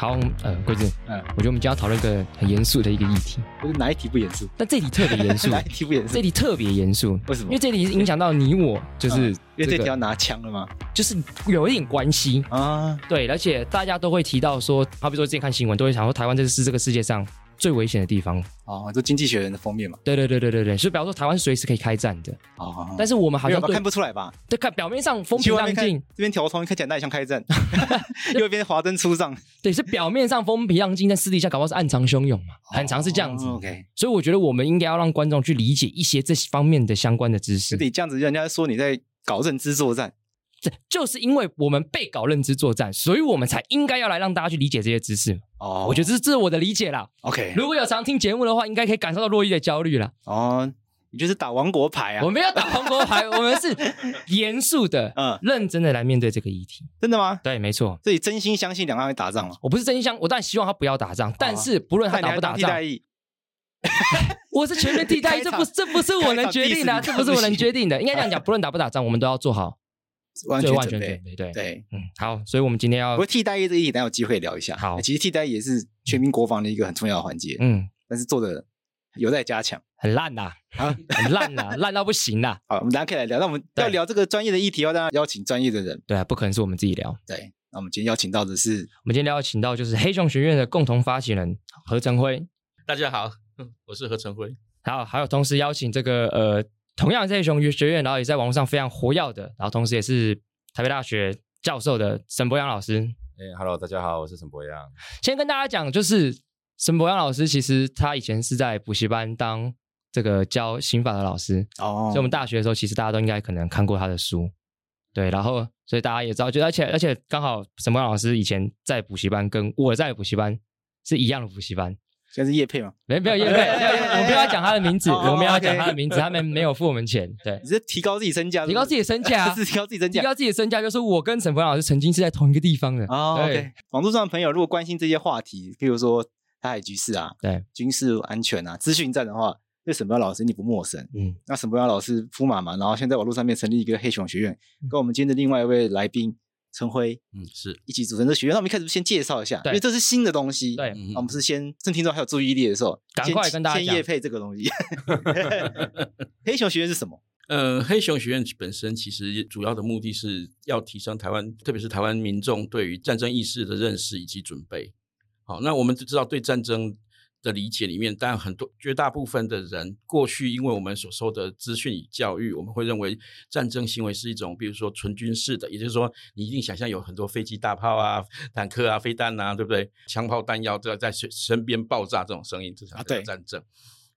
好，呃，桂子，嗯，我觉得我们今天要讨论一个很严肃的一个议题。不是哪一题不严肃？但这题特别严肃。哪一题不严肃？这题特别严肃。为什么？因为这题影响到你我，就是、嗯、因为这题要拿枪了吗？就是有一点关系啊。对，而且大家都会提到说，好比说之前看新闻，都会想说台湾这是这个世界上。最危险的地方哦，就经济学人的封面嘛。对对对对对对，所以比方说台湾随时可以开战的哦，但是我们好像看不出来吧？对，看表面上风平浪静，这边调通看起来那也像开战，右边华灯初上。对，是表面上风平浪静，但私底下搞不好是暗藏汹涌嘛，很常是这样子。哦、OK，所以我觉得我们应该要让观众去理解一些这方面的相关的知识。你这样子，人家说你在搞认知作战。这就是因为我们被搞认知作战，所以我们才应该要来让大家去理解这些知识。哦，我觉得这是这是我的理解啦。OK，如果有常听节目的话，应该可以感受到洛伊的焦虑了。哦，你就是打王国牌啊？我没有打王国牌，我们是 严肃的、嗯，认真的来面对这个议题。真的吗？对，没错。所以真心相信两岸会打仗吗？我不是真心相，我当然希望他不要打仗，哦、但是不论他打不打仗，我是全面替代役，这不这不是我能决定的，这不是我能决定的。应该这样讲，不论打不打仗，我们都要做好。完全准备，对对对，嗯，好，所以我们今天要，不过替代役这一题，等有机会聊一下。好，其实替代役也是全民国防的一个很重要的环节，嗯，但是做的有待加强，很烂呐，啊，很烂呐，烂到不行呐。好，我们大家可以来聊。那我们要聊这个专业的议题，要大家邀请专业的人，对啊，不可能是我们自己聊。对，那我们今天邀请到的是，我们今天邀请到就是黑熊学院的共同发起人何成辉。大家好，我是何成辉。好，还有同时邀请这个呃，同样是黑熊学院，然后也在网络上非常活跃的，然后同时也是。台北大学教授的沈博阳老师，哎、hey，Hello，大家好，我是沈博阳。先跟大家讲，就是沈博阳老师，其实他以前是在补习班当这个教刑法的老师哦，所以我们大学的时候，其实大家都应该可能看过他的书，对，然后所以大家也知道，就而且而且刚好沈博阳老师以前在补习班，跟我在补习班是一样的补习班。现在是叶配吗？没没有叶配，我们不要讲他的名字，我们要讲他的名字，他们没有付我们钱。对，你是提高自己身价，提高自己的身价，是提高自己身价，提高自己的身价，就是我跟沈博洋老师曾经是在同一个地方的。哦，OK。网络上的朋友如果关心这些话题，譬如说台海局势啊，对，军事安全啊，资讯战的话，对沈博洋老师你不陌生。嗯，那沈博洋老师夫马嘛，然后现在网络上面成立一个黑熊学院，跟我们今天的另外一位来宾。承辉，嗯，是一起组成这学院。那我们一开始先介绍一下，因为这是新的东西。对，嗯、我们是先趁听众还有注意力的时候，赶快跟大家先业配这个东西。黑熊学院是什么？呃，黑熊学院本身其实主要的目的是要提升台湾，特别是台湾民众对于战争意识的认识以及准备。好，那我们就知道对战争。的理解里面，但很多绝大部分的人过去，因为我们所受的资讯与教育，我们会认为战争行为是一种，比如说纯军事的，也就是说，你一定想象有很多飞机、大炮啊、坦克啊、飞弹啊，对不对？枪炮弹药都要在身身边爆炸这种声音，这才叫战争。啊、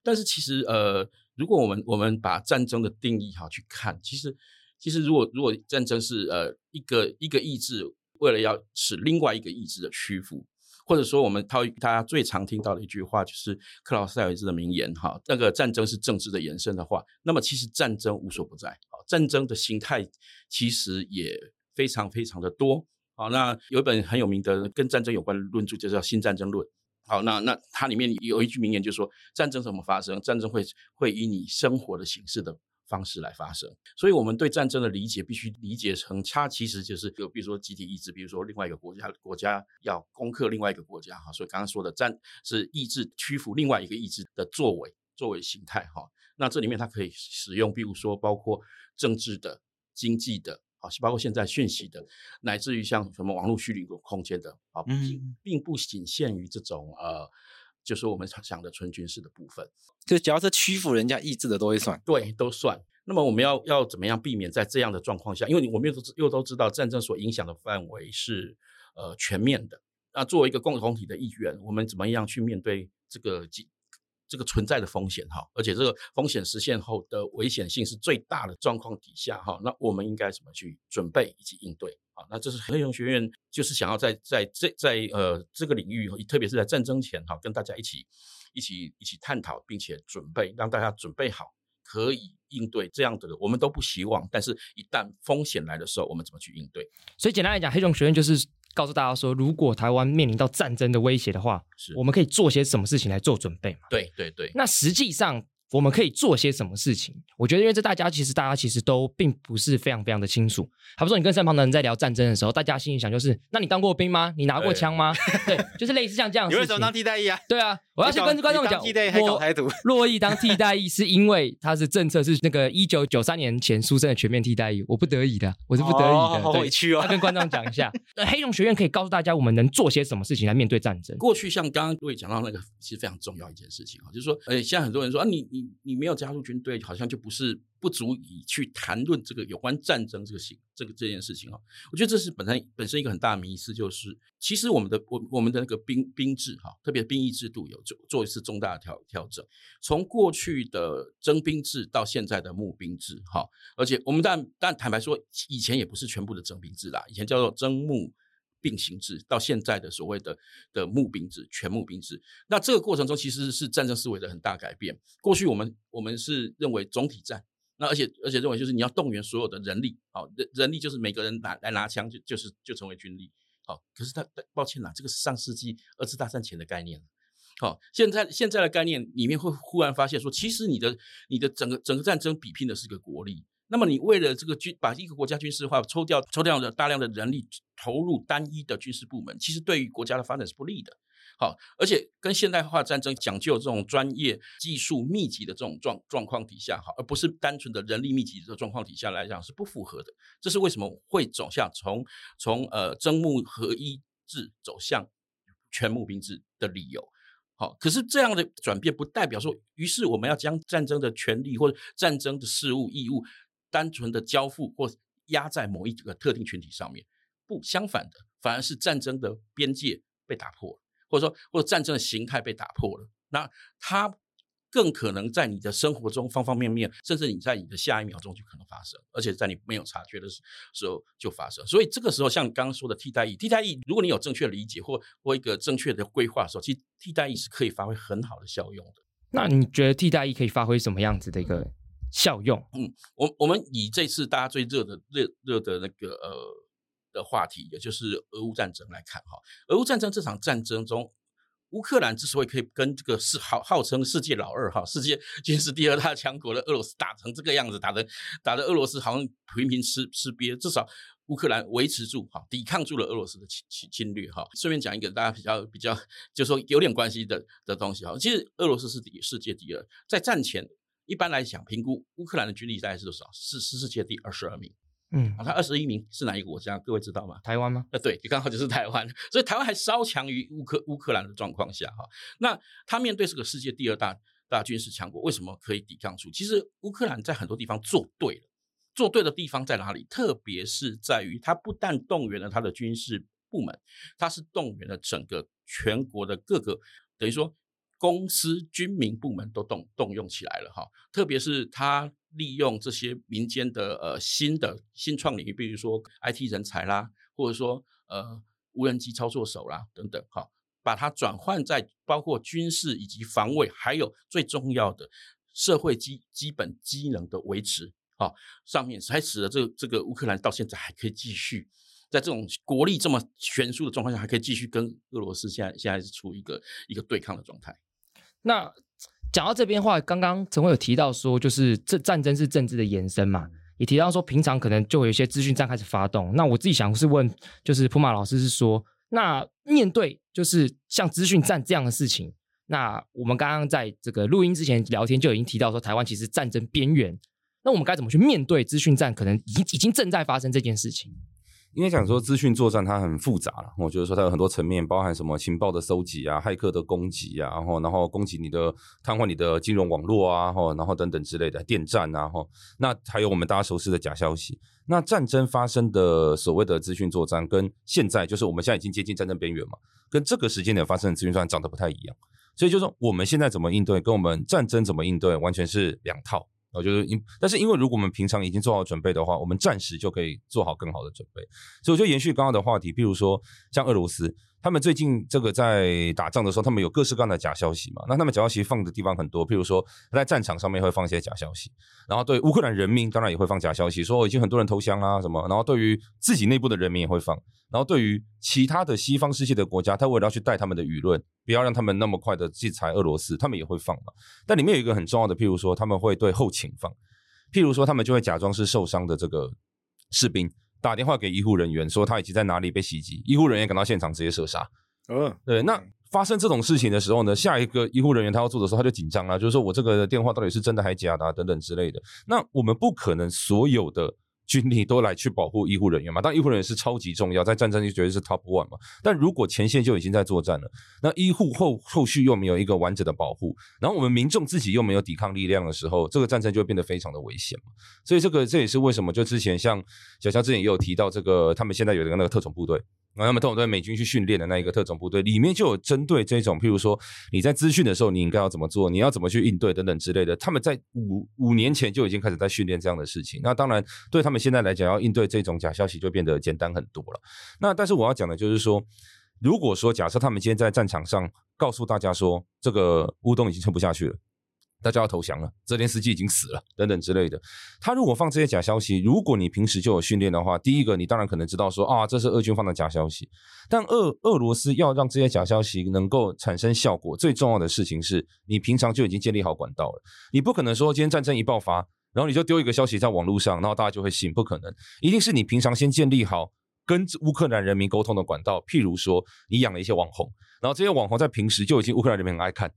但是其实，呃，如果我们我们把战争的定义哈去看，其实其实如果如果战争是呃一个一个意志为了要使另外一个意志的屈服。或者说，我们套大家最常听到的一句话，就是克劳塞维兹的名言：“哈，那个战争是政治的延伸的话，那么其实战争无所不在。好，战争的形态其实也非常非常的多。好，那有一本很有名的跟战争有关的论著，就叫《新战争论》。好，那那它里面有一句名言，就是说战争怎么发生？战争会会以你生活的形式的。”方式来发生，所以我们对战争的理解必须理解成，它其实就是有，比如说集体意志，比如说另外一个国家国家要攻克另外一个国家哈，所以刚刚说的战是意志屈服另外一个意志的作为作为形态哈。那这里面它可以使用，比如说包括政治的、经济的，好，包括现在讯息的，乃至于像什么网络虚拟空间的啊，并并不仅限于这种呃，就是我们讲的纯军事的部分，就只要是屈服人家意志的都会算，对，都算。那么我们要要怎么样避免在这样的状况下？因为我们又都又都知道战争所影响的范围是呃全面的。那作为一个共同体的一员，我们怎么样去面对这个这个存在的风险哈？而且这个风险实现后的危险性是最大的状况底下哈，那我们应该怎么去准备以及应对啊？那这是黑熊学院就是想要在在这在，在呃这个领域，特别是在战争前哈，跟大家一起一起一起探讨，并且准备让大家准备好。可以应对这样的，我们都不希望。但是，一旦风险来的时候，我们怎么去应对？所以，简单来讲，黑熊学院就是告诉大家说，如果台湾面临到战争的威胁的话，是我们可以做些什么事情来做准备嘛？对对对。那实际上。我们可以做些什么事情？我觉得，因为这大家其实大家其实都并不是非常非常的清楚。还不说你跟身旁的人在聊战争的时候，大家心里想就是：那你当过兵吗？你拿过枪吗？对，对，就是类似像这样。你为什么当替代役啊？对啊，我要先跟观众讲，我洛邑当替代役是因为他是政策是那个一九九三年前出生的全面替代役，我不得已的，我是不得已的。哦、好委屈哦。要跟观众讲一下，黑熊学院可以告诉大家，我们能做些什么事情来面对战争。过去像刚刚各位讲到那个，其实非常重要一件事情啊，就是说，呃，现在很多人说啊，你你你没有加入。军队好像就不是不足以去谈论这个有关战争这个行这个这件事情哦，我觉得这是本身本身一个很大的迷思，就是其实我们的我我们的那个兵兵制哈，特别兵役制度有做做一次重大的调调整，从过去的征兵制到现在的募兵制哈，而且我们但但坦白说，以前也不是全部的征兵制啦，以前叫做征募。并行制到现在的所谓的的募兵制，全募兵制，那这个过程中其实是战争思维的很大改变。过去我们我们是认为总体战，而且而且认为就是你要动员所有的人力，好人人力就是每个人拿来拿枪就就是就成为军力，好。可是他抱歉啦，这个是上世纪二次大战前的概念，好，现在现在的概念里面会忽然发现说，其实你的你的整个整个战争比拼的是个国力。那么你为了这个军，把一个国家军事化，抽掉抽掉了大量的人力投入单一的军事部门，其实对于国家的发展是不利的。好，而且跟现代化战争讲究这种专业技术密集的这种状状况底下，好，而不是单纯的人力密集的状况底下来讲是不符合的。这是为什么会走向从从呃征募合一制走向全募兵制的理由。好，可是这样的转变不代表说，于是我们要将战争的权利或者战争的事务义务。单纯的交付或压在某一个特定群体上面，不，相反的，反而是战争的边界被打破了，或者说，或者战争的形态被打破了。那它更可能在你的生活中方方面面，甚至你在你的下一秒钟就可能发生，而且在你没有察觉的时候就发生。所以这个时候，像刚刚说的替代役，替代役，如果你有正确的理解或或一个正确的规划的时候，其实替代役是可以发挥很好的效用的。那你觉得替代役可以发挥什么样子的一个？效用，嗯，我我们以这次大家最热的热热的那个呃的话题，也就是俄乌战争来看哈，俄乌战争这场战争中，乌克兰之所以可以跟这个是号号称世界老二哈，世界军事第二大强国的俄罗斯打成这个样子，打的打的俄罗斯好像频频吃吃瘪，至少乌克兰维持住哈，抵抗住了俄罗斯的侵侵侵略哈。顺便讲一个大家比较比较，就是说有点关系的的东西哈，其实俄罗斯是第世界第二，在战前。一般来讲，评估乌克兰的军力大概是多少？是世界第二十二名。嗯，啊，他二十一名是哪一个国家？各位知道吗？台湾吗？呃，对，就刚好就是台湾。所以台湾还稍强于乌克乌克兰的状况下，哈，那他面对这个世界第二大大军事强国，为什么可以抵抗住？其实乌克兰在很多地方做对了，做对的地方在哪里？特别是在于他不但动员了他的军事部门，他是动员了整个全国的各个，等于说。公司、军民部门都动动用起来了哈，特别是他利用这些民间的呃新的新创领域，比如说 IT 人才啦，或者说呃无人机操作手啦等等哈，把它转换在包括军事以及防卫，还有最重要的社会基基本机能的维持哈上面，才使得这个这个乌克兰到现在还可以继续。在这种国力这么悬殊的状况下，还可以继续跟俄罗斯现在现在是处于一个一个对抗的状态。那讲到这边话，刚刚陈辉有提到说，就是这战争是政治的延伸嘛，也提到说平常可能就会有一些资讯战开始发动。那我自己想是问，就是普马老师是说，那面对就是像资讯战这样的事情，那我们刚刚在这个录音之前聊天就已经提到说，台湾其实战争边缘。那我们该怎么去面对资讯战？可能已经已经正在发生这件事情。应该讲说资讯作战它很复杂了，我觉得说它有很多层面，包含什么情报的搜集啊、骇客的攻击啊，然后然后攻击你的、瘫痪你的金融网络啊，然后然后等等之类的电战啊，哈，那还有我们大家熟悉的假消息。那战争发生的所谓的资讯作战，跟现在就是我们现在已经接近战争边缘嘛，跟这个时间点发生的资讯作战长得不太一样。所以就是说我们现在怎么应对，跟我们战争怎么应对，完全是两套。我觉得因，但是因为如果我们平常已经做好准备的话，我们暂时就可以做好更好的准备。所以我就延续刚刚的话题，比如说像俄罗斯。他们最近这个在打仗的时候，他们有各式各样的假消息嘛？那他们假消息放的地方很多，譬如说他在战场上面会放一些假消息，然后对乌克兰人民当然也会放假消息，说已经很多人投降啦什么，然后对于自己内部的人民也会放，然后对于其他的西方世界的国家，他为了要去带他们的舆论，不要让他们那么快的制裁俄罗斯，他们也会放嘛。但里面有一个很重要的，譬如说他们会对后勤放，譬如说他们就会假装是受伤的这个士兵。打电话给医护人员说他已经在哪里被袭击，医护人员赶到现场直接射杀。嗯，对。那发生这种事情的时候呢，下一个医护人员他要做的时候他就紧张了，就是说我这个电话到底是真的还是假的啊，等等之类的。那我们不可能所有的。军力都来去保护医护人员嘛？但医护人员是超级重要，在战争就绝对是 top one 嘛。但如果前线就已经在作战了，那医护后后续又没有一个完整的保护，然后我们民众自己又没有抵抗力量的时候，这个战争就会变得非常的危险嘛。所以这个这也是为什么就之前像小乔之前也有提到这个，他们现在有一个那个特种部队。然后他们特种队美军去训练的那一个特种部队里面就有针对这种，譬如说你在资讯的时候你应该要怎么做，你要怎么去应对等等之类的。他们在五五年前就已经开始在训练这样的事情。那当然对他们现在来讲，要应对这种假消息就变得简单很多了。那但是我要讲的就是说，如果说假设他们今天在战场上告诉大家说这个乌东已经撑不下去了。大家要投降了，泽连斯基已经死了，等等之类的。他如果放这些假消息，如果你平时就有训练的话，第一个你当然可能知道说啊，这是俄军放的假消息。但俄俄罗斯要让这些假消息能够产生效果，最重要的事情是你平常就已经建立好管道了。你不可能说今天战争一爆发，然后你就丢一个消息在网络上，然后大家就会信，不可能。一定是你平常先建立好跟乌克兰人民沟通的管道，譬如说你养了一些网红，然后这些网红在平时就已经乌克兰人民很爱看。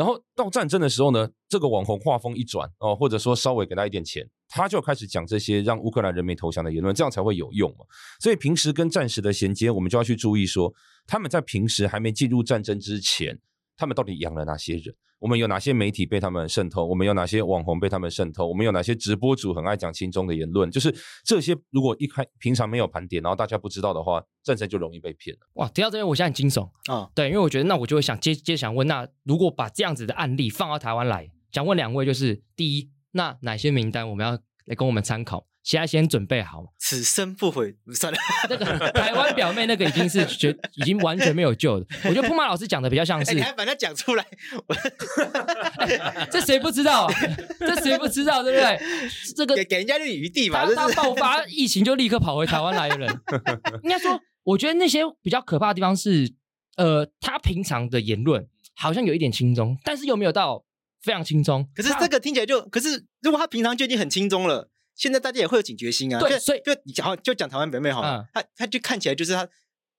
然后到战争的时候呢，这个网红话锋一转哦，或者说稍微给他一点钱，他就开始讲这些让乌克兰人民投降的言论，这样才会有用嘛。所以平时跟战时的衔接，我们就要去注意说，他们在平时还没进入战争之前，他们到底养了哪些人？我们有哪些媒体被他们渗透？我们有哪些网红被他们渗透？我们有哪些直播主很爱讲亲中的言论？就是这些，如果一开平常没有盘点，然后大家不知道的话，战争就容易被骗了。哇，提到这边我现在很惊悚啊！哦、对，因为我觉得那我就会想接接想问，那如果把这样子的案例放到台湾来，想问两位，就是第一，那哪些名单我们要来供我们参考？现在先准备好，此生不悔。算了，那个台湾表妹那个已经是 绝，已经完全没有救了。我觉得 铺马老师讲的比较像是，你还把它讲出来，这谁不知道？这谁不知道？对不对？这个给给人家点余地嘛。他爆发疫情就立刻跑回台湾来的人，应该说，我觉得那些比较可怕的地方是，呃，他平常的言论好像有一点轻松，但是又没有到非常轻松。可是这个听起来就，可是如果他平常就已经很轻松了。现在大家也会有警觉心啊，对，所以就你讲就讲台湾表妹好，嗯、他他就看起来就是他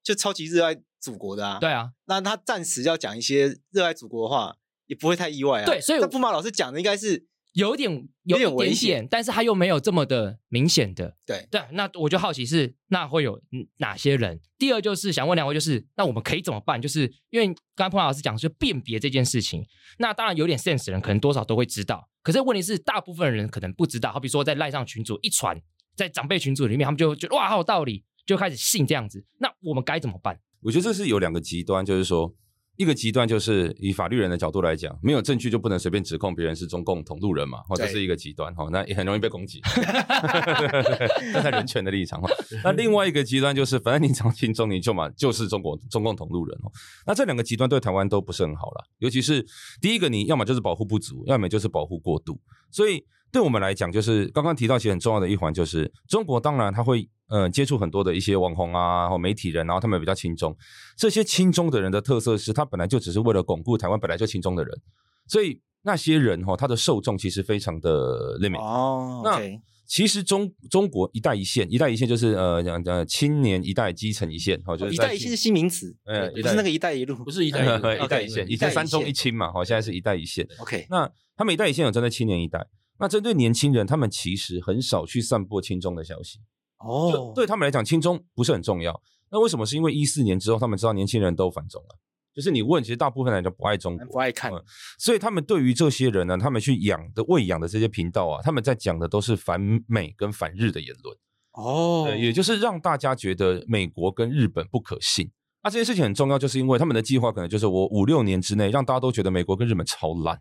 就超级热爱祖国的啊，对啊，那他暂时要讲一些热爱祖国的话，也不会太意外啊，对，所以布马老师讲的应该是。有点有点危险，但是他又没有这么的明显的。对对，那我就好奇是那会有哪些人？第二就是想问两位，就是那我们可以怎么办？就是因为刚刚彭老师讲，就辨别这件事情。那当然有点 sense 的人，可能多少都会知道。可是问题是，大部分人可能不知道。好比说在赖上群组一传，在长辈群组里面，他们就觉得哇，好有道理，就开始信这样子。那我们该怎么办？我觉得这是有两个极端，就是说。一个极端就是以法律人的角度来讲，没有证据就不能随便指控别人是中共同路人嘛，或者是一个极端哈，那也很容易被攻击。站在人权的立场哈，那另外一个极端就是，反正你讲亲中，你就嘛就是中国中共同路人哦。那这两个极端对台湾都不是很好了，尤其是第一个，你要么就是保护不足，要么就是保护过度，所以。对我们来讲，就是刚刚提到其实很重要的一环，就是中国当然他会呃接触很多的一些网红啊或媒体人，然后他们比较亲中。这些亲中的人的特色是他本来就只是为了巩固台湾本来就亲中的人，所以那些人哈，他的受众其实非常的 limit 哦。那其实中中国一带一线，一带一线就是呃讲讲青年一代基层一线哈，就是一带一线是新名词，呃，不是那个一带一路，不是一带一路，一带一线，以前三中一青嘛，哈，现在是一带一线。OK，那他们一带一线有针对青年一代，那针对年轻人，他们其实很少去散播亲中的消息。哦，对他们来讲，亲中不是很重要。那为什么？是因为一四年之后，他们知道年轻人都反中了。就是你问，其实大部分人都不爱中国，不爱看，嗯，所以他们对于这些人呢，他们去养的喂养的这些频道啊，他们在讲的都是反美跟反日的言论哦，也就是让大家觉得美国跟日本不可信。那这件事情很重要，就是因为他们的计划可能就是我五六年之内让大家都觉得美国跟日本超烂。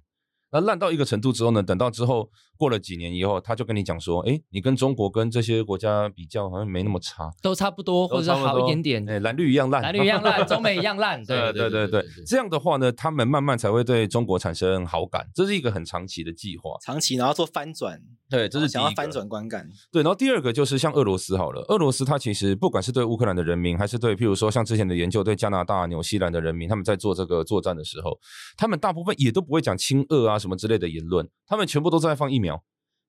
那烂到一个程度之后呢，等到之后过了几年以后，他就跟你讲说，哎，你跟中国跟这些国家比较，好像没那么差，都差不多，或者是好一点点，哎，蓝绿一样烂，蓝绿一样烂，中美一样烂，对对对对对，这样的话呢，他们慢慢才会对中国产生好感，这是一个很长期的计划，长期然后做翻转，对，这是想要翻转观感，对，然后第二个就是像俄罗斯好了，俄罗斯它其实不管是对乌克兰的人民，还是对譬如说像之前的研究对加拿大、纽西兰的人民，他们在做这个作战的时候，他们大部分也都不会讲亲俄啊什么之类的言论。他们全部都在放疫苗，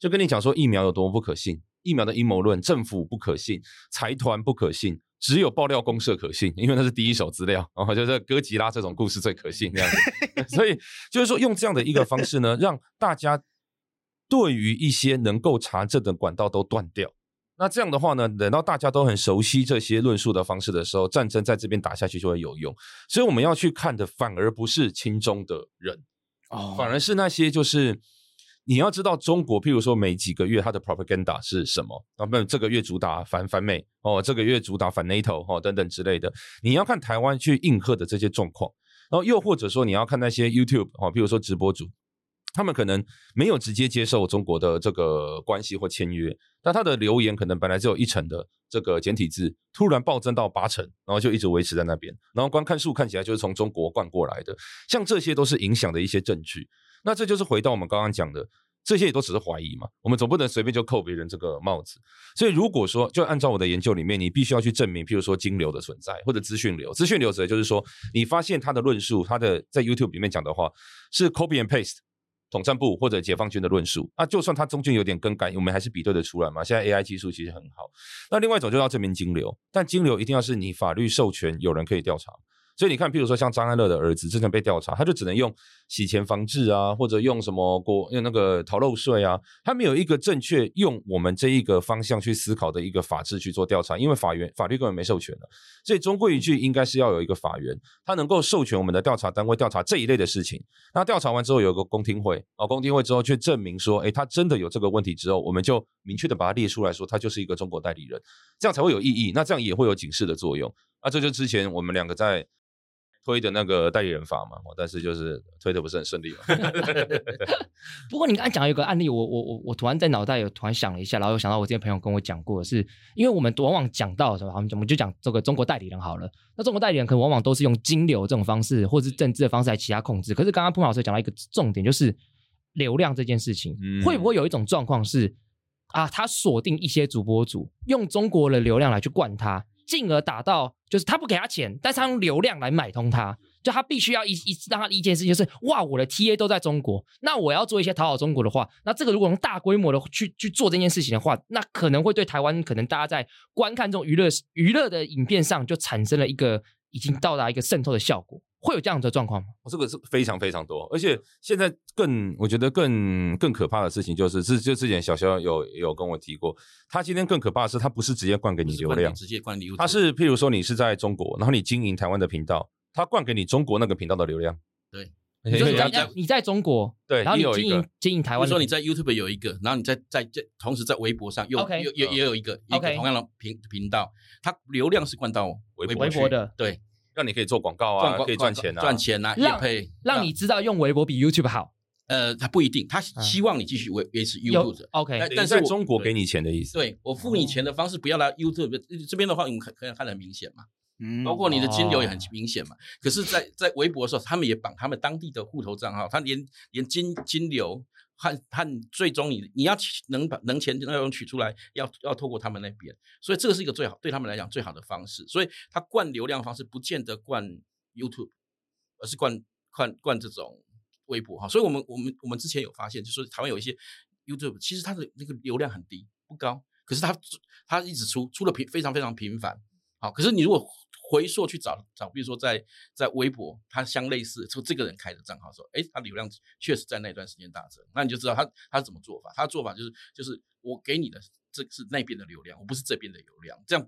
就跟你讲说疫苗有多么不可信，疫苗的阴谋论，政府不可信，财团不可信，只有爆料公社可信，因为那是第一手资料，然后就是哥吉拉这种故事最可信这样子。所以就是说用这样的一个方式呢，让大家对于一些能够查证的管道都断掉。那这样的话呢，等到大家都很熟悉这些论述的方式的时候，战争在这边打下去就会有用。所以我们要去看的反而不是亲中的人。哦，反而是那些就是你要知道中国，譬如说每几个月它的 propaganda 是什么？啊，不，这个月主打反反美哦，这个月主打反 NATO 哦，等等之类的。你要看台湾去应和的这些状况，然后又或者说你要看那些 YouTube 哦，譬如说直播主，他们可能没有直接接受中国的这个关系或签约，但他的留言可能本来只有一成的这个简体字，突然暴增到八成，然后就一直维持在那边，然后观看数看起来就是从中国灌过来的，像这些都是影响的一些证据。那这就是回到我们刚刚讲的，这些也都只是怀疑嘛，我们总不能随便就扣别人这个帽子。所以如果说就按照我的研究里面，你必须要去证明，譬如说金流的存在或者资讯流，资讯流指的就是说你发现他的论述，他的在 YouTube 里面讲的话是 copy and paste。统战部或者解放军的论述，那就算它中间有点更改，我们还是比对得出来嘛。现在 AI 技术其实很好。那另外一种就要证明金流，但金流一定要是你法律授权，有人可以调查。所以你看，譬如说像张安乐的儿子之前被调查，他就只能用洗钱防治啊，或者用什么国用那个逃漏税啊，他没有一个正确用我们这一个方向去思考的一个法制去做调查，因为法院法律根本没授权的。所以终归一句，应该是要有一个法院，他能够授权我们的调查单位调查这一类的事情。那调查完之后有一个公听会，哦，公听会之后去证明说，诶，他真的有这个问题之后，我们就明确的把它列出来说，他就是一个中国代理人，这样才会有意义。那这样也会有警示的作用。那这就之前我们两个在。推的那个代理人法嘛，但是就是推的不是很顺利嘛。不过你刚才讲有一个案例，我我我我突然在脑袋有突然想了一下，然后又想到我之前朋友跟我讲过的是，因为我们往往讲到什么，我们我们就讲这个中国代理人好了。那中国代理人可能往往都是用金流这种方式，或者是政治的方式来其他控制。可是刚刚潘老师讲到一个重点，就是流量这件事情，嗯、会不会有一种状况是啊，他锁定一些主播主，用中国的流量来去灌他。进而达到，就是他不给他钱，但是他用流量来买通他，就他必须要一一让他的一件事情就是，哇，我的 TA 都在中国，那我要做一些讨好中国的话，那这个如果用大规模的去去做这件事情的话，那可能会对台湾可能大家在观看这种娱乐娱乐的影片上就产生了一个已经到达一个渗透的效果。会有这样的状况吗？这个是非常非常多，而且现在更我觉得更更可怕的事情就是，是就之前小肖有有跟我提过，他今天更可怕的是，他不是直接灌给你流量，直接灌流，他是譬如说你是在中国，然后你经营台湾的频道，他灌给你中国那个频道的流量。对，你说你在你在中国，对，然后你经营经营台湾，说你在 YouTube 有一个，然后你在在在同时在微博上又也也也有一个一个同样的频频道，它流量是灌到微博微博的，对。让你可以做广告啊，可以赚钱啊，赚钱啊，也配让，让你知道用微博比 YouTube 好。呃，他不一定，他希望你继续维维持 YouTube。OK，但是在中国给你钱的意思。对，我付你钱的方式不要来 YouTube 这边的话，你可可以看得很明显嘛。嗯，包括你的金流也很明显嘛。可是，在在微博的时候，他们也绑他们当地的户头账号，他连连金金流。和和最终你你要能把能钱要用取出来，要要透过他们那边，所以这个是一个最好对他们来讲最好的方式。所以他灌流量方式不见得灌 YouTube，而是灌灌灌这种微博哈。所以我们我们我们之前有发现，就是说台湾有一些 YouTube，其实它的那个流量很低，不高，可是它它一直出出的频非常非常频繁。好，可是你如果回溯去找找，比如说在在微博，它相类似，说这个人开的账号说，哎，他流量确实在那段时间大增，那你就知道他他怎么做法。他的做法就是就是我给你的这是那边的流量，我不是这边的流量。这样，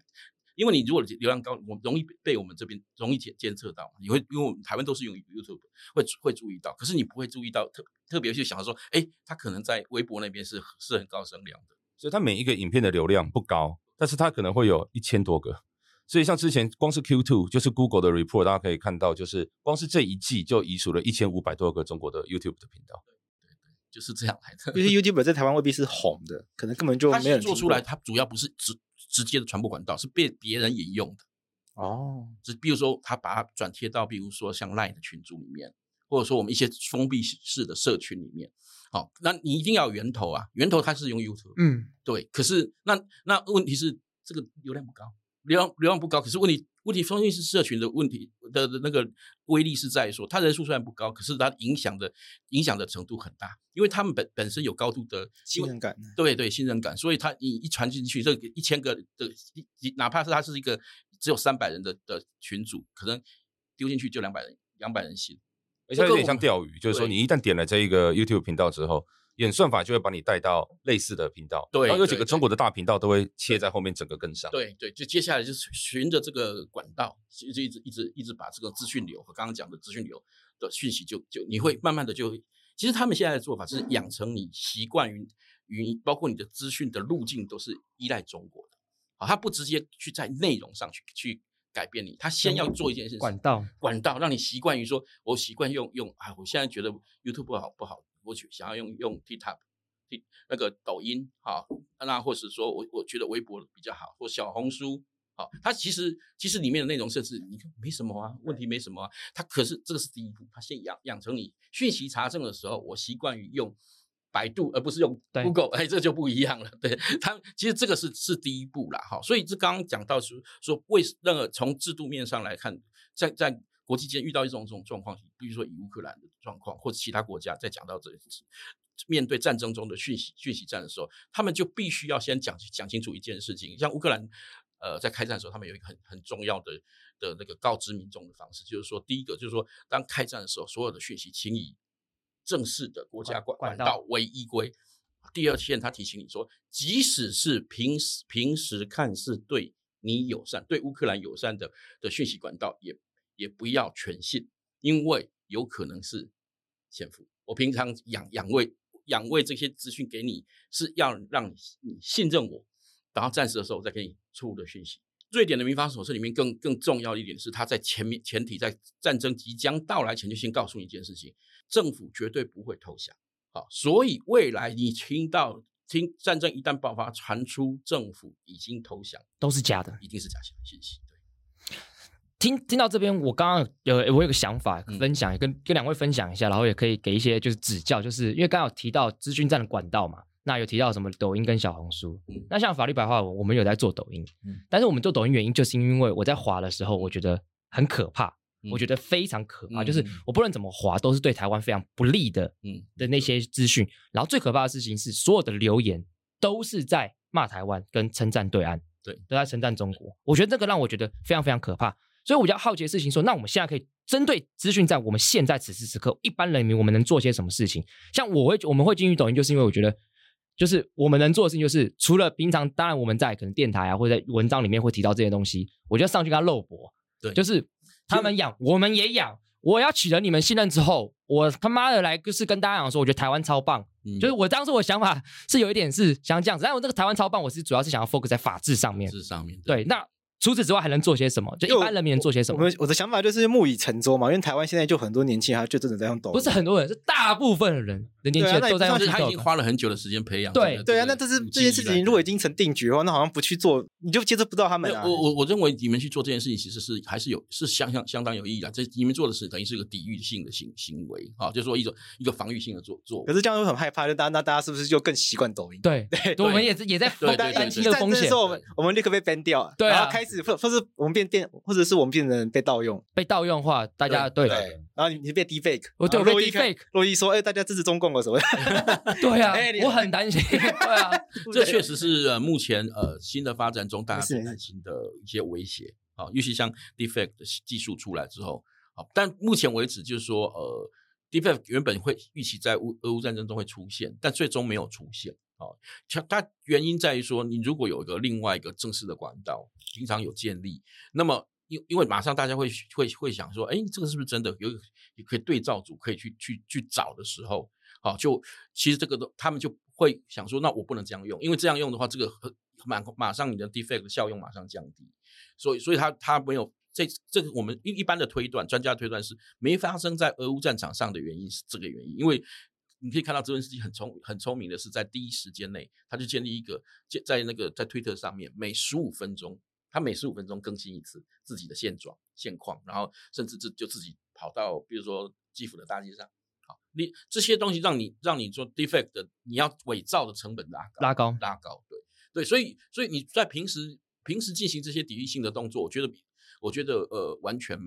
因为你如果流量高，我容易被我们这边容易监监测到，你会因为我们台湾都是用 YouTube 会会注意到，可是你不会注意到特特别去想说，哎，他可能在微博那边是是很高声量的，所以他每一个影片的流量不高，但是他可能会有一千多个。所以像之前光是 Q2 就是 Google 的 report，大家可以看到，就是光是这一季就移除了一千五百多个中国的 YouTube 的频道。对对对，就是这样来的。因为 YouTube 在台湾未必是红的，可能根本就没有做出来。它主要不是直直接的传播管道，是被别人引用的。哦，只比如说他把它转贴到，比如说像 Line 的群组里面，或者说我们一些封闭式的社群里面。好，那你一定要有源头啊，源头它是用 YouTube。嗯，对。可是那那问题是这个流量不高。流量流量不高，可是问题问题封闭式社群的问题的的那个威力是在于说，它人数虽然不高，可是它影响的影响的程度很大，因为他们本本身有高度的信任感，对对信任感，所以它一一传进去，这一千个的，哪怕是它是一个只有三百人的的群组，可能丢进去就两百人两百人信，而且有点像钓鱼，就是说你一旦点了这一个 YouTube 频道之后。演算法就会把你带到类似的频道，对，然后有几个中国的大频道都会切在后面，整个跟上。对对，就接下来就是循着这个管道，就一直一直一直把这个资讯流和刚刚讲的资讯流的讯息就，就就你会慢慢的就，其实他们现在的做法是养成你习惯于于，包括你的资讯的路径都是依赖中国的，好，他不直接去在内容上去去改变你，他先要做一件事情，管道管道让你习惯于说，我习惯用用啊，我现在觉得 YouTube 不好不好。我去想要用用 TikTok，那个抖音啊，那或是说我我觉得微博比较好，或小红书好，它其实其实里面的内容设置你看没什么啊，问题没什么啊，它可是这个是第一步，它先养养成你讯息查证的时候，我习惯于用百度而不是用 Google，哎，这就不一样了。对它其实这个是是第一步啦，哈，所以这刚刚讲到说说为任何从制度面上来看，在在。国际间遇到一种这种状况，比如说以乌克兰的状况，或者其他国家在讲到这面对战争中的讯息讯息战的时候，他们就必须要先讲讲清楚一件事情。像乌克兰，呃，在开战的时候，他们有一个很很重要的的那个告知民众的方式，就是说，第一个就是说，当开战的时候，所有的讯息请以正式的国家管管道为依归。第二天，他提醒你说，即使是平时平时看似对你友善、对乌克兰友善的的讯息管道也。也不要全信，因为有可能是潜伏。我平常养养胃养胃这些资讯给你，是要让你你信任我，然后战时的时候再给你错误的讯息。瑞典的民法手册里面更更重要的一点是，他在前面前提在战争即将到来前就先告诉你一件事情：政府绝对不会投降。好，所以未来你听到听战争一旦爆发，传出政府已经投降，都是假的，一定是假信息。听听到这边，我刚刚有我有个想法分享，跟跟两位分享一下，然后也可以给一些就是指教，就是因为刚刚有提到资讯站的管道嘛，那有提到什么抖音跟小红书，那像法律白话文，我们有在做抖音，但是我们做抖音原因就是因为我在滑的时候，我觉得很可怕，我觉得非常可怕，就是我不论怎么滑都是对台湾非常不利的，嗯的那些资讯，然后最可怕的事情是所有的留言都是在骂台湾跟称赞对岸，对，都在称赞中国，我觉得这个让我觉得非常非常可怕。所以我比较好奇的事情说，那我们现在可以针对资讯在，我们现在此时此刻一般人民，我们能做些什么事情？像我会我们会进去抖音，就是因为我觉得，就是我们能做的事情，就是除了平常，当然我们在可能电台啊，或者在文章里面会提到这些东西，我就上去跟他肉搏。对，就是他们养，我们也养。我要取得你们信任之后，我他妈的来就是跟大家讲说，我觉得台湾超棒。嗯，就是我当时我的想法是有一点是想这样子，但我这个台湾超棒，我是主要是想要 focus 在法治上面。法治上面，对，对那。除此之外还能做些什么？就一般人民能做些什么？我我的想法就是木已成舟嘛，因为台湾现在就很多年轻人，他就真的在用抖音。不是很多人，是大部分的人人年轻都在用 TikTok，他已经花了很久的时间培养。对对啊，那这是这件事情如果已经成定局的话，那好像不去做，你就接触不到他们啊。我我我认为你们去做这件事情，其实是还是有是相相相当有意义的。这你们做的是等于是一个抵御性的行行为啊，就是说一种一个防御性的做做。可是这样会很害怕，就大家那大家是不是就更习惯抖音？对对，我们也是也在对对对，这个风险。我们我们立刻被 ban 掉，对啊，然后开始或或是我们变电，或者是我们变成被盗用，被盗用的话，大家对。然后你你变 deepfake，我对我被 deepfake，洛伊说，哎，大家支持中共了什么？对啊，我很担心。对啊，这确实是呃目前呃新的发展中大家最担心的一些威胁啊，尤其像的技术出来之后啊，但目前为止就是说呃 deepfake 原本会预期在乌俄乌战争中会出现，但最终没有出现啊。它原因在于说，你如果有一个另外一个正式的管道，平常有建立，那么。因因为马上大家会会会想说，哎，这个是不是真的？有也可以对照组可以去去去找的时候，好，就其实这个都他们就会想说，那我不能这样用，因为这样用的话，这个马马上你的 defect 效用马上降低，所以所以他他没有这这个我们一一般的推断，专家推断是没发生在俄乌战场上的原因是这个原因，因为你可以看到泽连斯基很聪很聪明的是在第一时间内，他就建立一个建在那个在推特上面每十五分钟。他每十五分钟更新一次自己的现状现况，然后甚至就就自己跑到，比如说基辅的大街上，你这些东西让你让你做 deepfake 的，你要伪造的成本拉高拉高拉高，对对，所以所以你在平时平时进行这些抵御性的动作，我觉得我觉得呃完全，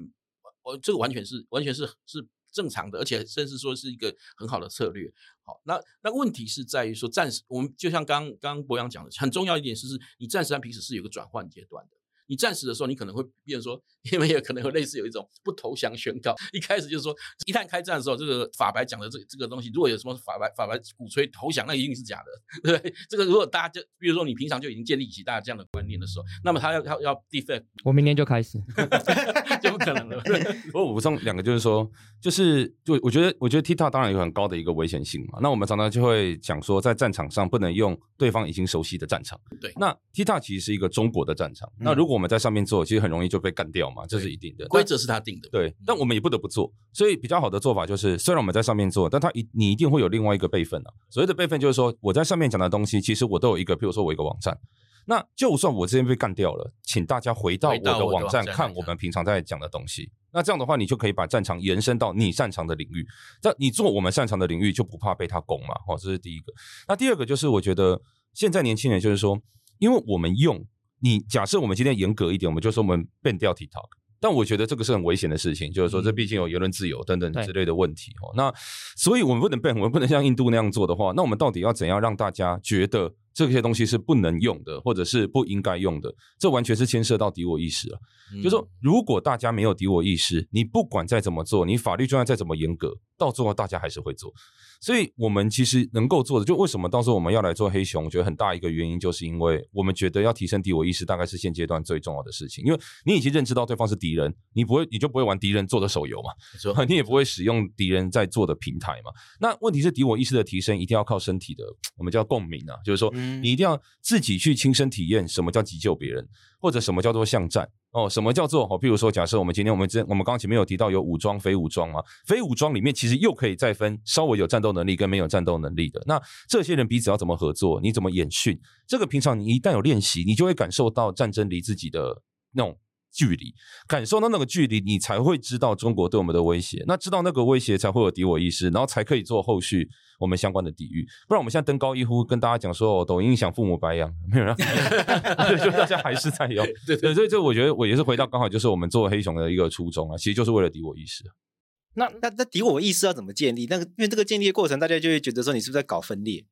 我这个完全是完全是是正常的，而且甚至说是一个很好的策略。好，那那问题是在于说，暂时我们就像刚刚博洋讲的，很重要一点是，是你暂时和平时是有个转换阶段的。你战时的时候，你可能会变说，因为也可能有类似有一种不投降宣告。一开始就是说，一旦开战的时候，这个法白讲的这这个东西，如果有什么法白法白鼓吹投降，那一定是假的，对 不对？这个如果大家就比如说你平常就已经建立起大家这样的观念的时候，那么他要要要 deepfake，我明天就开始，就不可能了。我补充两个，就是说，就是就我觉得，我觉得 TikTok 当然有很高的一个危险性嘛。那我们常常就会讲说，在战场上不能用对方已经熟悉的战场。对，那 TikTok 其实是一个中国的战场。嗯、那如果我们在上面做，其实很容易就被干掉嘛，这是一定的。规则是他定的，对。但我们也不得不做，所以比较好的做法就是，虽然我们在上面做，但他一你一定会有另外一个备份啊。所谓的备份就是说，我在上面讲的东西，其实我都有一个，譬如说我一个网站。那就算我这边被干掉了，请大家回到我的网站看我们平常在讲的东西。那这样的话，你就可以把战场延伸到你擅长的领域。这你做我们擅长的领域，就不怕被他攻嘛。哦，这是第一个。那第二个就是，我觉得现在年轻人就是说，因为我们用。你假设我们今天严格一点，我们就说我们 ban 掉 TikTok，但我觉得这个是很危险的事情，就是说这毕竟有言论自由等等之类的问题哦。那所以我们不能 ban，我们不能像印度那样做的话，那我们到底要怎样让大家觉得这些东西是不能用的，或者是不应该用的？这完全是牵涉到敌我意识了。就是说，如果大家没有敌我意识，你不管再怎么做，你法律就算再怎么严格，到最后大家还是会做。所以我们其实能够做的，就为什么到时候我们要来做黑熊？我觉得很大一个原因，就是因为我们觉得要提升敌我意识，大概是现阶段最重要的事情。因为你已经认知到对方是敌人，你不会，你就不会玩敌人做的手游嘛，你也不会使用敌人在做的平台嘛。那问题是敌我意识的提升，一定要靠身体的，我们叫共鸣啊，就是说你一定要自己去亲身体验什么叫急救别人，或者什么叫做巷战。哦，什么叫做哦？比如说，假设我们今天我们这我们刚刚前面有提到有武装、非武装嘛？非武装里面其实又可以再分稍微有战斗能力跟没有战斗能力的。那这些人彼此要怎么合作？你怎么演训？这个平常你一旦有练习，你就会感受到战争离自己的那种。距离感受到那个距离，你才会知道中国对我们的威胁。那知道那个威胁，才会有敌我意识，然后才可以做后续我们相关的抵御。不然我们现在登高一呼，跟大家讲说，哦，抖音想父母白养，没有人，就大家还是在用。对对，所以这我觉得我也是回到刚好就是我们做黑熊的一个初衷啊，其实就是为了敌我意识。那那那敌我意识要怎么建立？那个因为这个建立的过程，大家就会觉得说你是不是在搞分裂？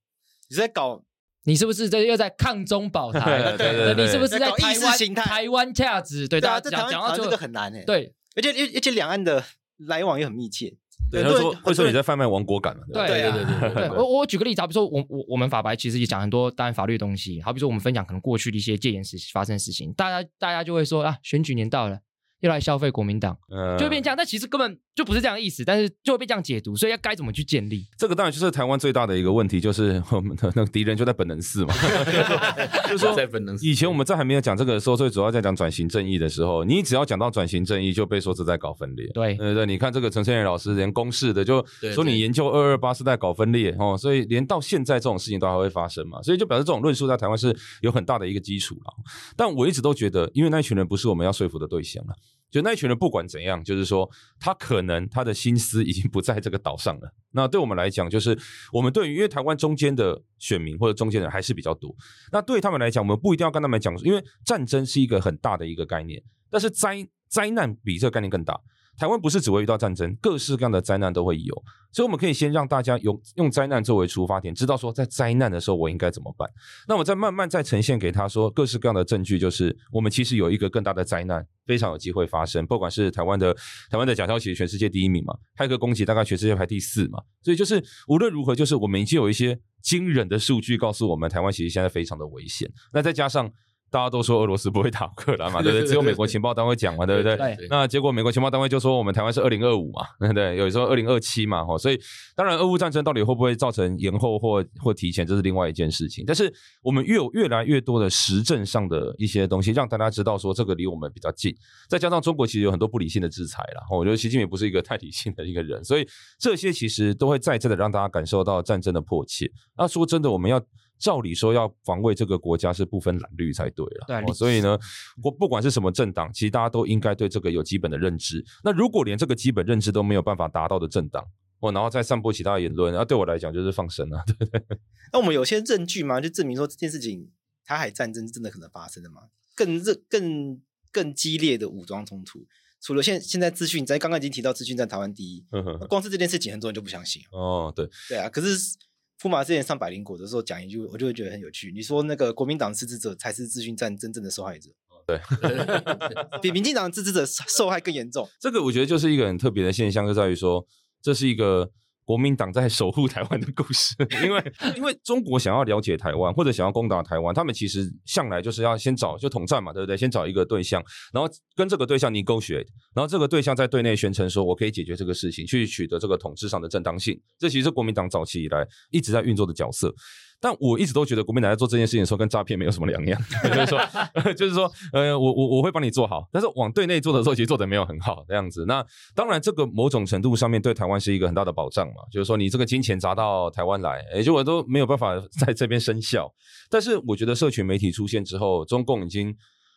你是在搞？你是不是这又在抗中保台？对对对，你是不是在台湾台湾价值？对，大家讲讲到这个很难诶。对，而且而且两岸的来往也很密切。对，他说会说你在贩卖亡国感嘛？对对对对。我我举个例子，比如说我我我们法白其实也讲很多当然法律的东西，好比说我们分享可能过去的一些戒严时期发生的事情，大家大家就会说啊，选举年到了。又来消费国民党，就会变这样。但其实根本就不是这样的意思，但是就会被这样解读。所以要该怎么去建立？这个当然就是台湾最大的一个问题，就是我们的那个敌人就在本能寺嘛。就是说，在本能寺。以前我们在还没有讲这个的时候，最主要在讲转型正义的时候，你只要讲到转型正义，就被说是在搞分裂。对，对对，你看这个陈胜元老师连公示的，就说你研究二二八是在搞分裂哦，所以连到现在这种事情都还会发生嘛，所以就表示这种论述在台湾是有很大的一个基础了。但我一直都觉得，因为那群人不是我们要说服的对象了。就那一群人不管怎样，就是说他可能他的心思已经不在这个岛上了。那对我们来讲，就是我们对于因为台湾中间的选民或者中间人还是比较多。那对他们来讲，我们不一定要跟他们讲，因为战争是一个很大的一个概念，但是灾灾难比这个概念更大。台湾不是只会遇到战争，各式各样的灾难都会有，所以我们可以先让大家用用灾难作为出发点，知道说在灾难的时候我应该怎么办。那我再慢慢再呈现给他说各式各样的证据，就是我们其实有一个更大的灾难，非常有机会发生。不管是台湾的台湾的假消息全世界第一名嘛，骇客攻击大概全世界排第四嘛，所以就是无论如何，就是我们已经有一些惊人的数据告诉我们，台湾其实现在非常的危险。那再加上。大家都说俄罗斯不会打乌克兰嘛，对不对？只有美国情报单位讲嘛，对不对？那结果美国情报单位就说我们台湾是二零二五嘛，对 不对？有时候二零二七嘛，吼，所以当然俄乌战争到底会不会造成延后或或提前，这是另外一件事情。但是我们越有越来越多的实证上的一些东西，让大家知道说这个离我们比较近。再加上中国其实有很多不理性的制裁啦，我觉得习近平不是一个太理性的一个人，所以这些其实都会再次的让大家感受到战争的迫切。那说真的，我们要。照理说要防卫这个国家是不分蓝绿才对了，对、哦，所以呢，我不管是什么政党，其实大家都应该对这个有基本的认知。那如果连这个基本认知都没有办法达到的政党，哦，然后再散播其他言论，那、啊、对我来讲就是放生啊。对对对。那我们有些证据吗？就证明说这件事情，台海战争真的可能发生的吗？更热、更更激烈的武装冲突，除了现现在资讯战，刚刚已经提到资讯在台湾第一，光是这件事情，很多人就不相信。哦，对，对啊，可是。福马之前上百灵果的时候讲一句，我就会觉得很有趣。你说那个国民党支持者才是资讯战真正的受害者，对，比民进党支持者受害更严重。这个我觉得就是一个很特别的现象，就在于说这是一个。国民党在守护台湾的故事，因为因为中国想要了解台湾或者想要攻打台湾，他们其实向来就是要先找就统战嘛，对不对？先找一个对象，然后跟这个对象 negotiate，然后这个对象在对内宣称说我可以解决这个事情，去取得这个统治上的正当性。这其实是国民党早期以来一直在运作的角色。但我一直都觉得国民党在做这件事情的时候跟诈骗没有什么两样，就是说，就是说，呃，我我我会帮你做好，但是往对内做的时候，其实做的没有很好这样子。那当然，这个某种程度上面对台湾是一个很大的保障嘛，就是说你这个金钱砸到台湾来，也就我都没有办法在这边生效。但是我觉得社群媒体出现之后，中共已经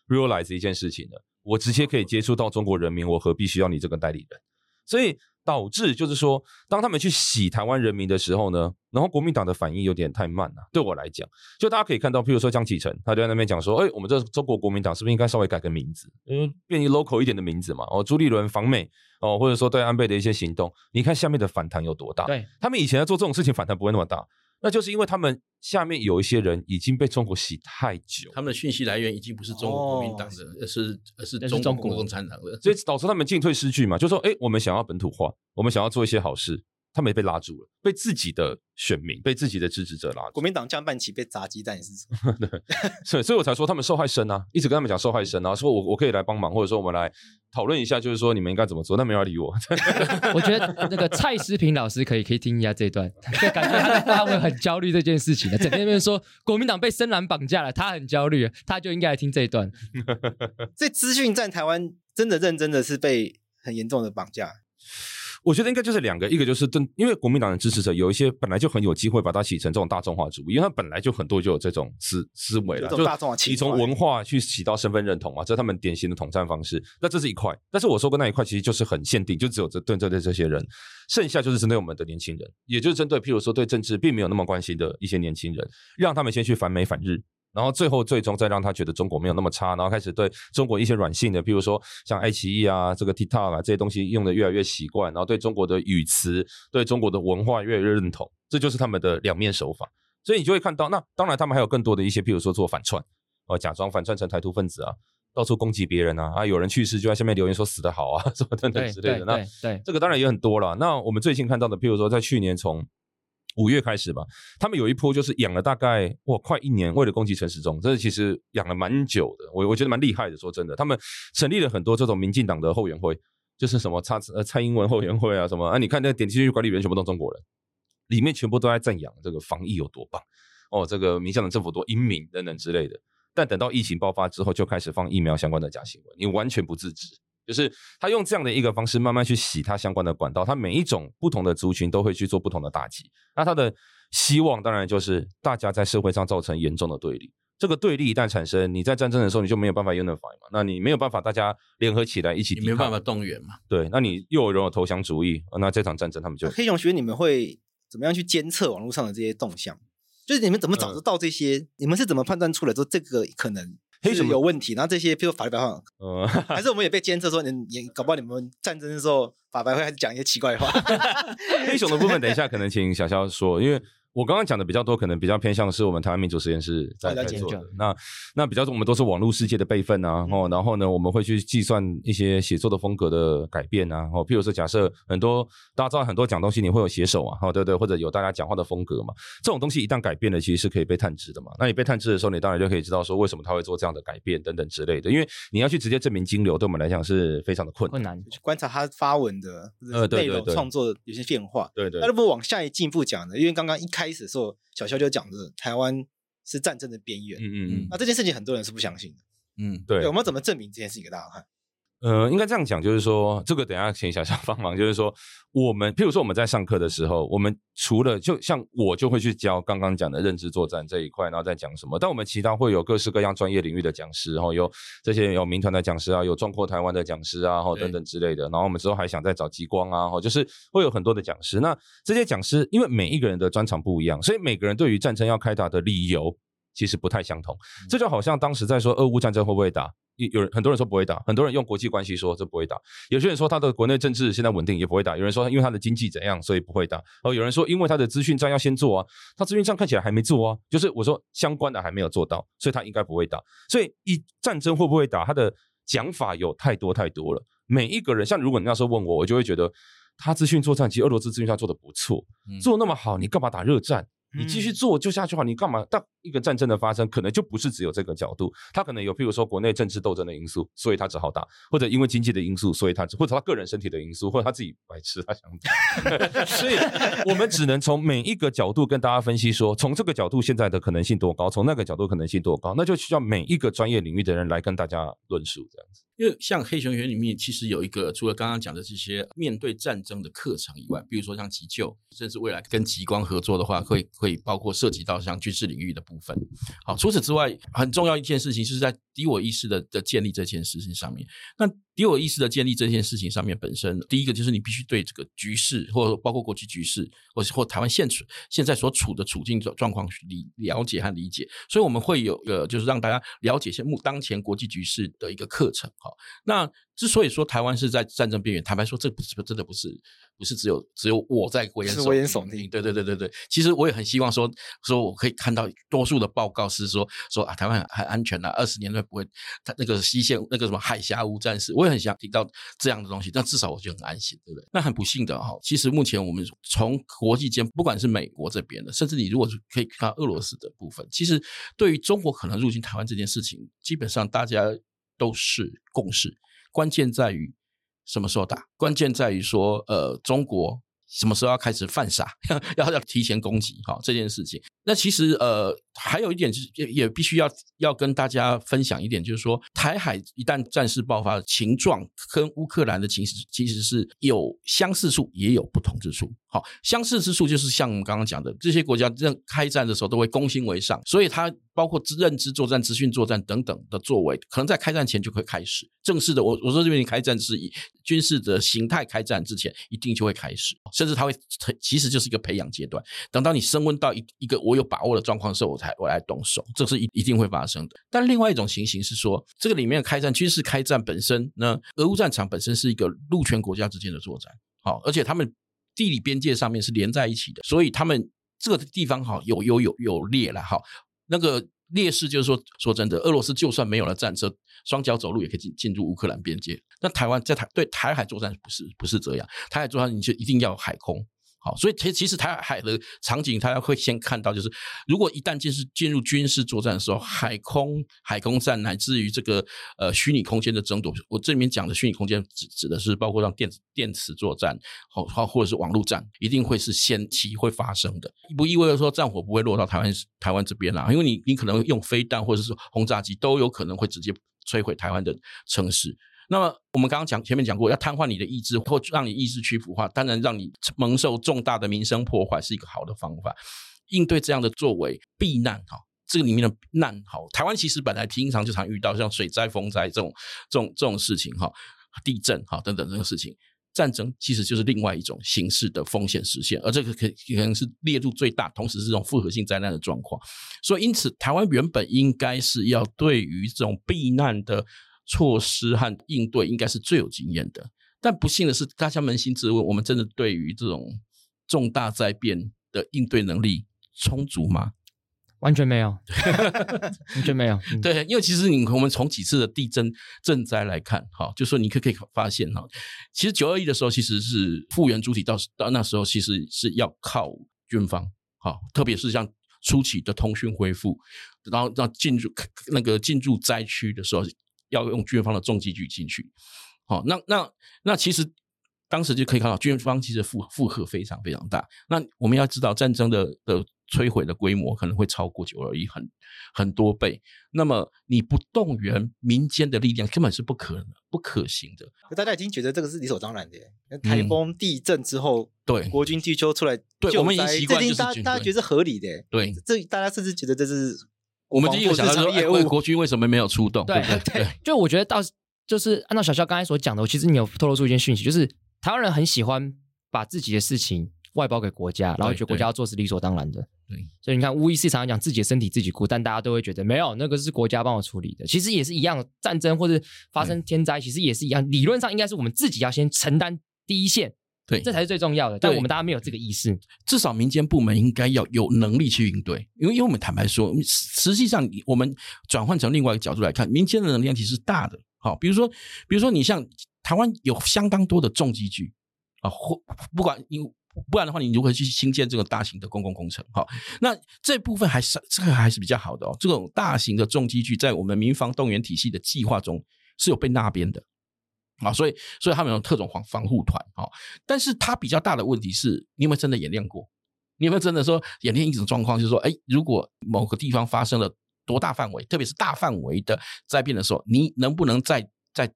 realize 一件事情了，我直接可以接触到中国人民，我何必需要你这个代理人？所以。导致就是说，当他们去洗台湾人民的时候呢，然后国民党的反应有点太慢了。对我来讲，就大家可以看到，譬如说江启臣，他就在那边讲说：“哎，我们这中国国民党是不是应该稍微改个名字，因为，变一 local 一点的名字嘛？”哦，朱立伦访美哦，或者说对安倍的一些行动，你看下面的反弹有多大？对，他们以前在做这种事情，反弹不会那么大。那就是因为他们下面有一些人已经被中国洗太久，他们的讯息来源已经不是中国国民党的，而是而是中国共产党的，所以导致他们进退失据嘛。就说，哎，我们想要本土化，我们想要做一些好事。他们也被拉住了，被自己的选民、被自己的支持者拉住。国民党降半旗被砸鸡蛋也是，对，所以所以我才说他们受害深啊，一直跟他们讲受害深啊，说我我可以来帮忙，或者说我们来讨论一下，就是说你们应该怎么做，但没人理我。我觉得那个蔡思平老师可以可以听一下这一段，就感觉他他会很焦虑这件事情的，整天那边说国民党被深蓝绑架了，他很焦虑，他就应该来听这一段。这资讯在台湾真的认真的是被很严重的绑架。我觉得应该就是两个，一个就是真，因为国民党的支持者有一些本来就很有机会把它洗成这种大众化主义，因为他本来就很多就有这种思思维了，就大众化，你从文化去洗到身份认同嘛，这是他们典型的统战方式。那这是一块，但是我说过那一块其实就是很限定，就只有这对针对这些人，剩下就是针对我们的年轻人，也就是针对譬如说对政治并没有那么关心的一些年轻人，让他们先去反美反日。然后最后最终再让他觉得中国没有那么差，然后开始对中国一些软性的，比如说像爱奇艺啊、这个 TikTok 啊这些东西用的越来越习惯，然后对中国的语词、对中国的文化越来越认同，这就是他们的两面手法。所以你就会看到，那当然他们还有更多的一些，譬如说做反串，哦，假装反串成台独分子啊，到处攻击别人啊，啊，有人去世就在下面留言说死得好啊，什么等等之类的。那对，这个当然也很多了。那我们最近看到的，譬如说在去年从五月开始吧，他们有一波就是养了大概哇快一年，为了攻击陈时中，这其实养了蛮久的，我我觉得蛮厉害的。说真的，他们成立了很多这种民进党的后援会，就是什么蔡呃蔡英文后援会啊什么啊，你看那点击率管理员全部都中国人，里面全部都在赞扬这个防疫有多棒哦，这个民进党政府多英明等等之类的。但等到疫情爆发之后，就开始放疫苗相关的假新闻，你完全不自知。就是他用这样的一个方式慢慢去洗他相关的管道，他每一种不同的族群都会去做不同的打击。那他的希望当然就是大家在社会上造成严重的对立。这个对立一旦产生，你在战争的时候你就没有办法 unify 嘛，那你没有办法大家联合起来一起，你没办法动员嘛。对，那你又有人有投降主义，那这场战争他们就黑熊学你们会怎么样去监测网络上的这些动向？就是你们怎么找得到这些？嗯、你们是怎么判断出来说这个可能？黑熊有问题，然后这些譬如法律白话，嗯，还是我们也被监测说你你搞不好你们战争的时候法白会还是讲一些奇怪的话。黑熊的部分，等一下可能请小肖说，因为。我刚刚讲的比较多，可能比较偏向是我们台湾民主实验室在在做的。那那比较多，我们都是网络世界的备份啊。哦，然后呢，我们会去计算一些写作的风格的改变啊。哦，譬如说，假设很多大家知道很多讲东西，你会有写手啊，哦，对对，或者有大家讲话的风格嘛。这种东西一旦改变了，其实是可以被探知的嘛。那你被探知的时候，你当然就可以知道说为什么他会做这样的改变等等之类的。因为你要去直接证明金流，对我们来讲是非常的困难。困难去观察他发文的呃内容创作的有些变化。对对。那如果往下一进一步讲呢？因为刚刚一开始的时候。小肖就讲着台湾是战争的边缘，嗯嗯嗯，那这件事情很多人是不相信的，嗯，对，我们要怎么证明这件事情给大家看？呃，应该这样讲，就是说，这个等一下请小小 帮忙。就是说，我们譬如说我们在上课的时候，我们除了就像我就会去教刚刚讲的认知作战这一块，然后再讲什么。但我们其他会有各式各样专业领域的讲师，然后有这些有民团的讲师啊，有壮阔台湾的讲师啊，然后等等之类的。然后我们之后还想再找极光啊，哈，就是会有很多的讲师。那这些讲师，因为每一个人的专长不一样，所以每个人对于战争要开打的理由其实不太相同。嗯、这就好像当时在说俄乌战争会不会打。有人很多人说不会打，很多人用国际关系说这不会打。有些人说他的国内政治现在稳定也不会打。有人说因为他的经济怎样所以不会打。哦，有人说因为他的资讯战要先做啊，他资讯战看起来还没做啊，就是我说相关的还没有做到，所以他应该不会打。所以一战争会不会打，他的讲法有太多太多了。每一个人像如果你那时候问我，我就会觉得他资讯作战其实俄罗斯资讯战做得不错，做那么好，你干嘛打热战？你继续做就下去好，你干嘛？但一个战争的发生，可能就不是只有这个角度，他可能有，譬如说国内政治斗争的因素，所以他只好打，或者因为经济的因素，所以他或者他个人身体的因素，或者他自己白痴，他想打。所以我们只能从每一个角度跟大家分析说，从这个角度现在的可能性多高，从那个角度可能性多高，那就需要每一个专业领域的人来跟大家论述这样子。因为像黑熊学里面，其实有一个除了刚刚讲的这些面对战争的课程以外，比如说像急救，甚至未来跟极光合作的话，会会包括涉及到像军事领域的部分。好，除此之外，很重要一件事情是在敌我意识的的建立这件事情上面。那敌我意识的建立这件事情上面本身，第一个就是你必须对这个局势，或者包括国际局势，或或台湾现处现在所处的处境状状况理了解和理解。所以我们会有个，就是让大家了解一些目当前国际局势的一个课程哈。那之所以说台湾是在战争边缘，坦白说，这不是真的不是不是只有只有我在危言耸听。危言耸听。对对对对对，其实我也很希望说说我可以看到多数的报告是说说啊，台湾很安全啊，二十年内不会，它那个西线那个什么海峡无战事，我也很想听到这样的东西。但至少我就很安心，对不对？那很不幸的哈，其实目前我们从国际间，不管是美国这边的，甚至你如果是可以看到俄罗斯的部分，其实对于中国可能入侵台湾这件事情，基本上大家。都是共识，关键在于什么时候打，关键在于说，呃，中国什么时候要开始犯傻，要要提前攻击，哈，这件事情。那其实，呃，还有一点就是，也也必须要要跟大家分享一点，就是说，台海一旦战事爆发情状，跟乌克兰的情势其实是有相似处，也有不同之处。好，相似之处就是像我们刚刚讲的，这些国家在开战的时候都会攻心为上，所以它包括认知作战、资讯作战等等的作为，可能在开战前就会开始正式的。我我说这边你开战是以军事的形态开战之前，一定就会开始，甚至它会其实就是一个培养阶段。等到你升温到一一个我有把握的状况的时候，我才我来动手，这是一一定会发生的。但另外一种情形是说，这个里面开战军事开战本身呢，俄乌战场本身是一个陆权国家之间的作战，好，而且他们。地理边界上面是连在一起的，所以他们这个地方哈有有有有裂了哈。那个劣势就是说，说真的，俄罗斯就算没有了战车，双脚走路也可以进进入乌克兰边界。那台湾在台对台海作战不是不是这样，台海作战你就一定要海空，好，所以其其实台海的场景，大家会先看到，就是如果一旦进是进入军事作战的时候，海空海空战乃至于这个呃虚拟空间的争夺，我这里面讲的虚拟空间指指的是包括像电子电磁作战，好或或者是网络战，一定会是先期会发生的，不意味着说战火不会落到台湾台湾这边啦，因为你你可能用飞弹或者是轰炸机都有可能会直接摧毁台湾的城市。那么我们刚刚讲前面讲过，要瘫痪你的意志或让你意志屈服化，当然让你蒙受重大的民生破坏是一个好的方法。应对这样的作为，避难哈，这个里面的难哈，台湾其实本来平常就常遇到像水灾、风灾这种这种这种事情哈，地震哈等等这个事情，战争其实就是另外一种形式的风险实现，而这个可可能是列入最大，同时是这种复合性灾难的状况。所以因此，台湾原本应该是要对于这种避难的。措施和应对应该是最有经验的，但不幸的是，大家扪心自问：我们真的对于这种重大灾变的应对能力充足吗？完全没有，完全没有。嗯、对，因为其实你我们从几次的地震震灾来看，哈，就说你可可以发现哈，其实九二一的时候其实是复原主体到到那时候其实是要靠军方，哈，特别是像初期的通讯恢复，然后让进入那个进入灾区的时候。要用军方的重机具进去，好，那那那其实当时就可以看到军方其实负负荷非常非常大。那我们要知道战争的的摧毁的规模可能会超过九二一很很多倍。那么你不动员民间的力量根本是不可能不可行的。大家已经觉得这个是理所当然的。台风、地震之后，对国军机修出来救灾，对我们已经习惯，大家大家觉得是合理的。对，这大家甚至觉得这是。我们第一个想到说，哎，国军为什么没有出动？对对对，就我觉得到就是按照小肖刚才所讲的，其实你有透露出一件讯息，就是台湾人很喜欢把自己的事情外包给国家，然后觉得国家要做是理所当然的。对，所以你看，无疑是常常讲自己的身体自己顾，但大家都会觉得没有那个是国家帮我处理的。其实也是一样，战争或者发生天灾，其实也是一样，理论上应该是我们自己要先承担第一线。对，这才是最重要的。但我们大家没有这个意识，至少民间部门应该要有能力去应对。因为，因为我们坦白说，实际上我们转换成另外一个角度来看，民间的能量其实是大的。好，比如说，比如说你像台湾有相当多的重机具啊，或不管你不然的话，你如何去兴建这个大型的公共工程？好，那这部分还是这个还是比较好的哦。这种大型的重机具在我们民防动员体系的计划中是有被纳编的。啊，所以所以他们有特种防防护团啊，但是它比较大的问题是，你有没有真的演练过？你有没有真的说演练一种状况，就是说，哎，如果某个地方发生了多大范围，特别是大范围的灾变的时候，你能不能在在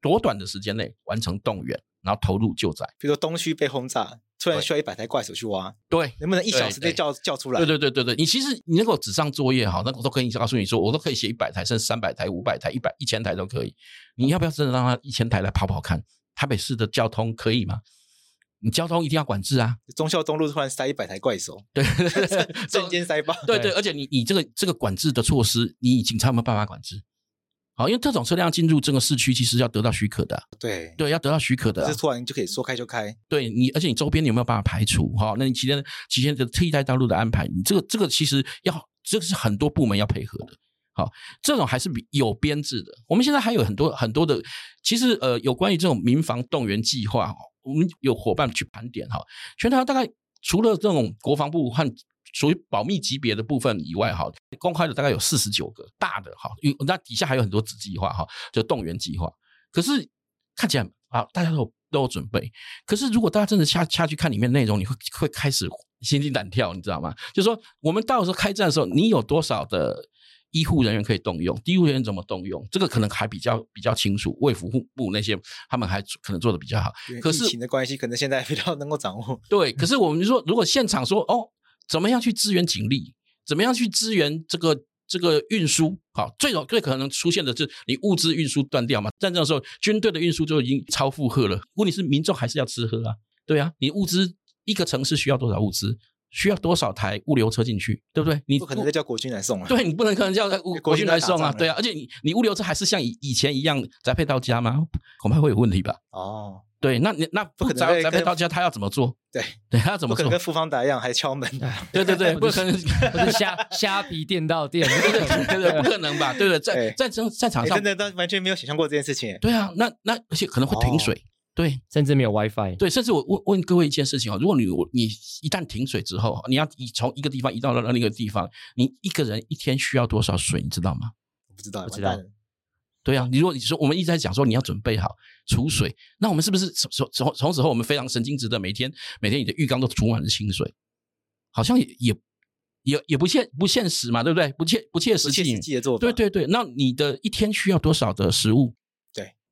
多短的时间内完成动员，然后投入救灾？比如说东区被轰炸。突然需要一百台怪手去挖，对，能不能一小时内叫叫出来？对对对对对，你其实你能够纸上作业哈，那我都可以告诉你说，我都可以写一百台，甚至三百台、五百台、一百一千台都可以。你要不要真的让他一千台来跑跑看？台北市的交通可以吗？你交通一定要管制啊！忠孝东路突然塞一百台怪手，对，瞬间塞爆。对对，而且你你这个这个管制的措施，你警察有没有办法管制？好，因为特种车辆进入这个市区，其实要得到许可的。对对，要得到许可的。不是突然就可以说开就开。对你，而且你周边你有没有办法排除？哈，那你期间期间的替代道路的安排，你这个这个其实要，这个是很多部门要配合的。好，这种还是比有编制的。我们现在还有很多很多的，其实呃，有关于这种民防动员计划，我们有伙伴去盘点哈，全台大概除了这种国防部和属于保密级别的部分以外，哈，公开的大概有四十九个大的，哈，那底下还有很多子计划，哈，就动员计划。可是看起来啊，大家都有都有准备。可是如果大家真的下下去看里面内容，你会会开始心惊胆跳，你知道吗？就是说，我们到时候开战的时候，你有多少的医护人员可以动用？医护人员怎么动用？这个可能还比较比较清楚。卫福部那些他们还可能做的比较好。可是疫情的关系，可能现在比较能够掌握。对，可是我们就说，如果现场说哦。怎么样去支援警力？怎么样去支援这个这个运输？好，最有最可能出现的就是你物资运输断掉嘛。战争的时候，军队的运输就已经超负荷了。问题是民众还是要吃喝啊？对啊，你物资一个城市需要多少物资？需要多少台物流车进去？对不对？你不可能再叫国军来送啊？对，你不能可能叫国国军来送啊？对啊，而且你你物流车还是像以以前一样宅配到家吗？恐怕会有问题吧？哦。对，那你那不可能宅宅配到家，他要怎么做？对，对，他要怎么做？不可能跟富方达一样还敲门。对对对，不可能，不是虾虾皮店到店，对对对，不可能吧？对不对？在在战战场上，真的，但完全没有想象过这件事情。对啊，那那而且可能会停水，对，甚至没有 WiFi。对，甚至我问问各位一件事情啊，如果你你一旦停水之后，你要移从一个地方移到了另一个地方，你一个人一天需要多少水，你知道吗？我不知道，不知道。对啊，你如果你说我们一直在讲说你要准备好储水，那我们是不是从从从此后我们非常神经质的每天每天你的浴缸都储满了清水？好像也也也也不现不现实嘛，对不对？不切不切实际的做法。对对对，那你的一天需要多少的食物？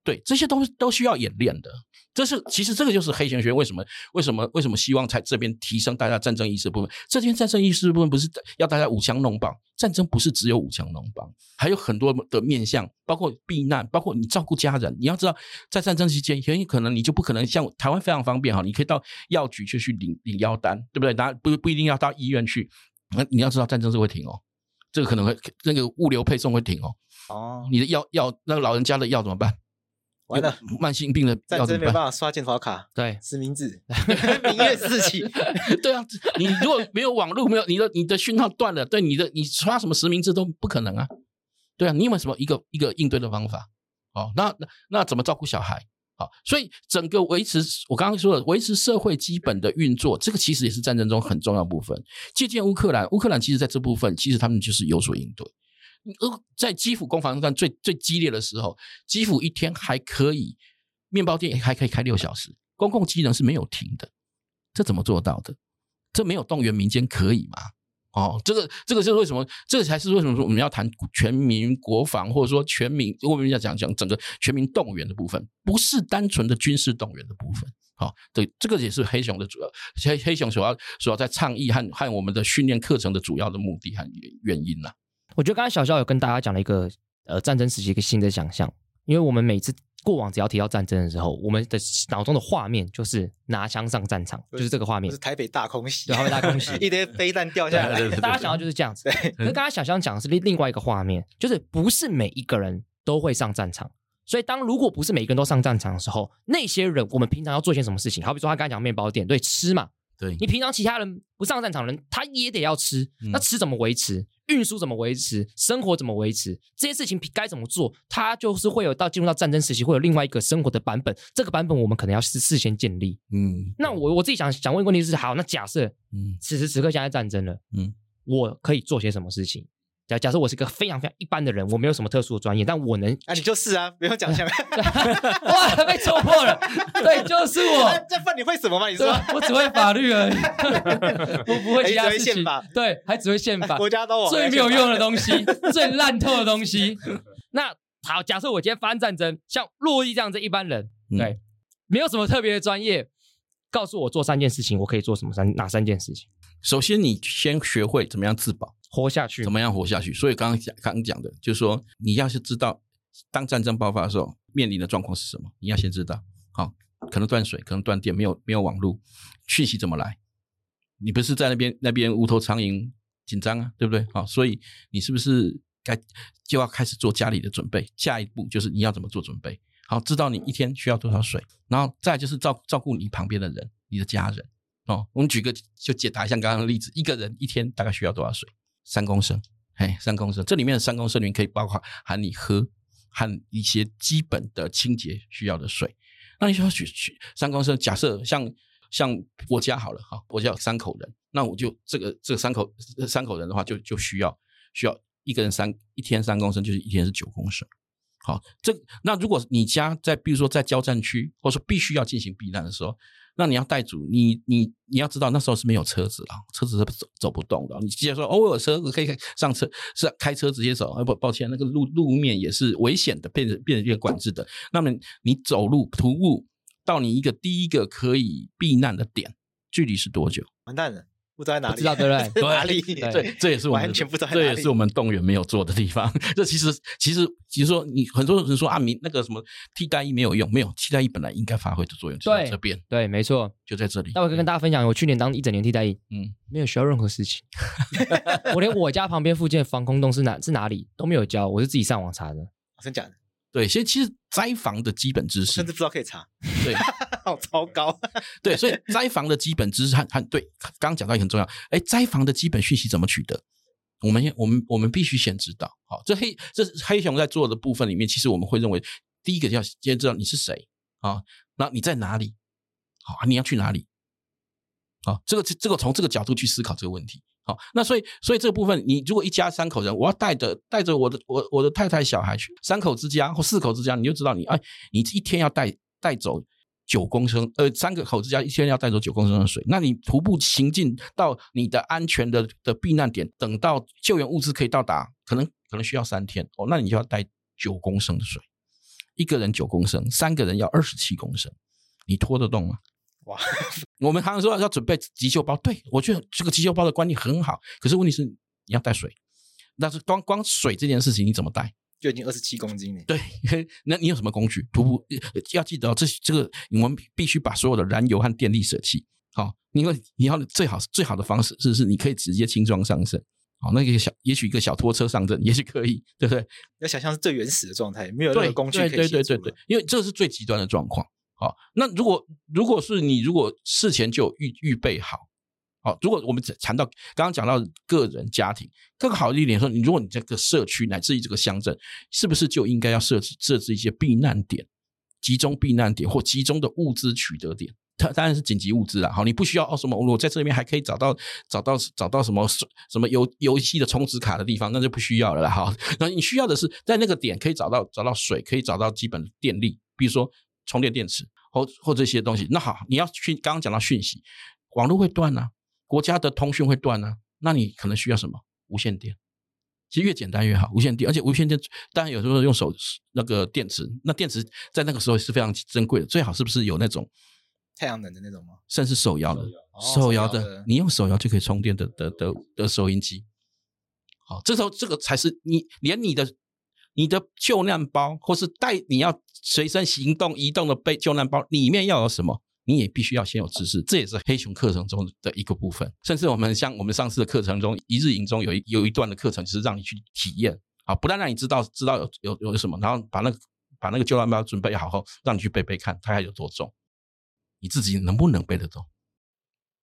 对对，这些都都需要演练的。这是其实这个就是黑熊学院为什么为什么为什么希望在这边提升大家战争意识的部分。这边战争意识的部分不是要大家舞枪弄棒，战争不是只有武强弄棒，还有很多的面向，包括避难，包括你照顾家人。你要知道，在战争期间，很有可能你就不可能像台湾非常方便哈，你可以到药局去去领领药单，对不对？当然不不一定要到医院去。那你要知道，战争是会停哦，这个可能会那个物流配送会停哦。哦，你的药药那个老人家的药怎么办？完了，慢性病的战争没办法刷健保卡，对，实名制，明月四起，对啊，你如果没有网络，没有你的你的讯号断了，对你的你刷什么实名制都不可能啊，对啊，你有没有什么一个一个应对的方法？哦，那那那怎么照顾小孩？好，所以整个维持我刚刚说的维持社会基本的运作，这个其实也是战争中很重要部分。借鉴乌克兰，乌克兰其实在这部分其实他们就是有所应对。而在基辅攻防战最最激烈的时候，基辅一天还可以面包店还可以开六小时，公共机能是没有停的，这怎么做到的？这没有动员民间可以吗？哦，这个这个是为什么？这才是为什么说我们要谈全民国防，或者说全民，我们要讲讲整个全民动员的部分，不是单纯的军事动员的部分。好、哦，对，这个也是黑熊的主要黑黑熊所要所要在倡议和和我们的训练课程的主要的目的和原因呐。我觉得刚才小肖有跟大家讲了一个呃战争时期一个新的想象，因为我们每次过往只要提到战争的时候，我们的脑中的画面就是拿枪上战场，就是这个画面，是台北大空袭，台北大空袭，一堆飞弹掉下来，大家想到就是这样子。可是刚才小肖讲的是另另外一个画面，就是不是每一个人都会上战场，所以当如果不是每一个人都上战场的时候，那些人我们平常要做些什么事情？好比说他刚才讲面包店，对，吃嘛。对，你平常其他人不上战场的人，他也得要吃。那吃怎么维持？运输怎么维持？生活怎么维持？这些事情该怎么做？他就是会有到进入到战争时期，会有另外一个生活的版本。这个版本我们可能要事事先建立。嗯，那我我自己想想问一个问题是：好，那假设，嗯，此时此刻现在战争了，嗯，我可以做些什么事情？假假设我是一个非常非常一般的人，我没有什么特殊的专业，但我能啊，你就是啊，不用讲讲，哇，被戳破了，对，就是我。这份你会什么吗？你说我只会法律而已，我不会其他事情。对，还只会宪法，国家都最没有用的东西，最烂透的东西。那好，假设我今天发生战争，像洛伊这样子一般人，对，没有什么特别的专业，告诉我做三件事情，我可以做什么三哪三件事情？首先，你先学会怎么样自保。活下去，怎么样活下去？所以刚刚讲，刚刚讲的，就是说，你要是知道，当战争爆发的时候，面临的状况是什么，你要先知道。好，可能断水，可能断电，没有没有网络，讯息怎么来？你不是在那边那边无头苍蝇，紧张啊，对不对？好，所以你是不是该就要开始做家里的准备？下一步就是你要怎么做准备？好，知道你一天需要多少水，然后再就是照照顾你旁边的人，你的家人。哦，我们举个就解答一下刚刚的例子，一个人一天大概需要多少水？三公升，嘿，三公升，这里面的三公升里面可以包括含你喝和一些基本的清洁需要的水。那你需要去去三公升，假设像像我家好了哈，我家有三口人，那我就这个这个三口三口人的话就，就就需要需要一个人三一天三公升，就是一天是九公升。好，这那如果你家在比如说在交战区，或者说必须要进行避难的时候。那你要带足，你你你要知道那时候是没有车子啊，车子是走走不动的。你直接说哦，我有车子可以上车，是开车直接走。哎不，抱歉，那个路路面也是危险的，变成变成变管制的。那么你走路徒步到你一个第一个可以避难的点，距离是多久？完蛋了。不知道在哪里，知道对不对？哪里？对，这也是我们完全不知道，这也是我们动员没有做的地方。这其实，其实，其实说你很多人说啊，你那个什么替代役没有用，没有替代役本来应该发挥的作用就在这边。对，没错，就在这里。那我可以跟大家分享，我去年当一整年替代役，嗯，没有学到任何事情。我连我家旁边附近的防空洞是哪是哪里都没有教，我是自己上网查的。真假的？对，所以其实灾防的基本知识，甚至不知道可以查。对。好糟糕，对，所以灾防的基本知识和和对，刚刚讲到也很重要。哎，灾防的基本讯息怎么取得？我们我们我们必须先知道。好，这黑这黑熊在做的部分里面，其实我们会认为，第一个要先知道你是谁。啊，那你在哪里？好，你要去哪里？好，这个这个从这个角度去思考这个问题。好，那所以所以这个部分，你如果一家三口人，我要带着带着我的我我的太太小孩去三口之家或四口之家，你就知道你哎，你一天要带带走九公升，呃，三个口之家一天要带走九公升的水，那你徒步行进到你的安全的的避难点，等到救援物资可以到达，可能可能需要三天哦，那你就要带九公升的水，一个人九公升，三个人要二十七公升，你拖得动吗？哇，我们常常说要准备急救包，对，我觉得这个急救包的观念很好。可是问题是你要带水，但是光光水这件事情你怎么带？就已经二十七公斤了。对，那你有什么工具？徒步要记得这这个，我们必须把所有的燃油和电力舍弃。好，因为你要最好最好的方式是是你可以直接轻装上阵。好，那个小也许一个小拖车上阵也许可以，对不对？要想象是最原始的状态，没有任何工具可以对对对对，因为这是最极端的状况。好，那如果如果是你，如果事前就预预备好，好，如果我们谈到刚刚讲到个人家庭，更好的一点说，你如果你这个社区乃至于这个乡镇，是不是就应该要设置设置一些避难点、集中避难点或集中的物资取得点？它当然是紧急物资啦。好，你不需要哦什么，我在这里面还可以找到找到找到什么什么游游戏的充值卡的地方，那就不需要了啦。好，那你需要的是在那个点可以找到找到水，可以找到基本的电力，比如说。充电电池或或这些东西，那好，你要去刚刚讲到讯息，网络会断啊，国家的通讯会断啊，那你可能需要什么？无线电，其实越简单越好，无线电，而且无线电当然有时候用手那个电池，那电池在那个时候是非常珍贵的，最好是不是有那种太阳能的那种吗？甚至手摇的，手摇的，的，你用手摇就可以充电的的的的收音机，好，这时候这个才是你连你的。你的救难包，或是带你要随身行动移动的背救难包，里面要有什么？你也必须要先有知识，这也是黑熊课程中的一个部分。甚至我们像我们上次的课程中，一日营中有一有一段的课程，就是让你去体验啊，不但让你知道知道有有有什么，然后把那个把那个救难包准备好后，让你去背背看，它还有多重，你自己能不能背得动？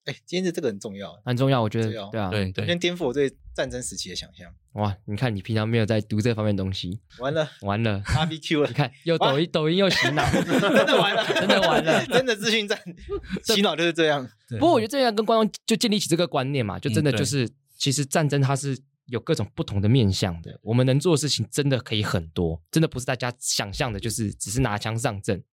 哎，今天的这个很重要，很重要，我觉得对啊，对对，先颠覆我对战争时期的想象。哇，你看你平常没有在读这方面东西，完了完了，R B Q 了，你看又抖音抖音又洗脑，真的完了，真的完了，真的资讯战 洗脑就是这样。不过我觉得这样跟观众就建立起这个观念嘛，就真的就是，其实战争它是有各种不同的面向的，我们能做的事情真的可以很多，真的不是大家想象的，就是只是拿枪上阵。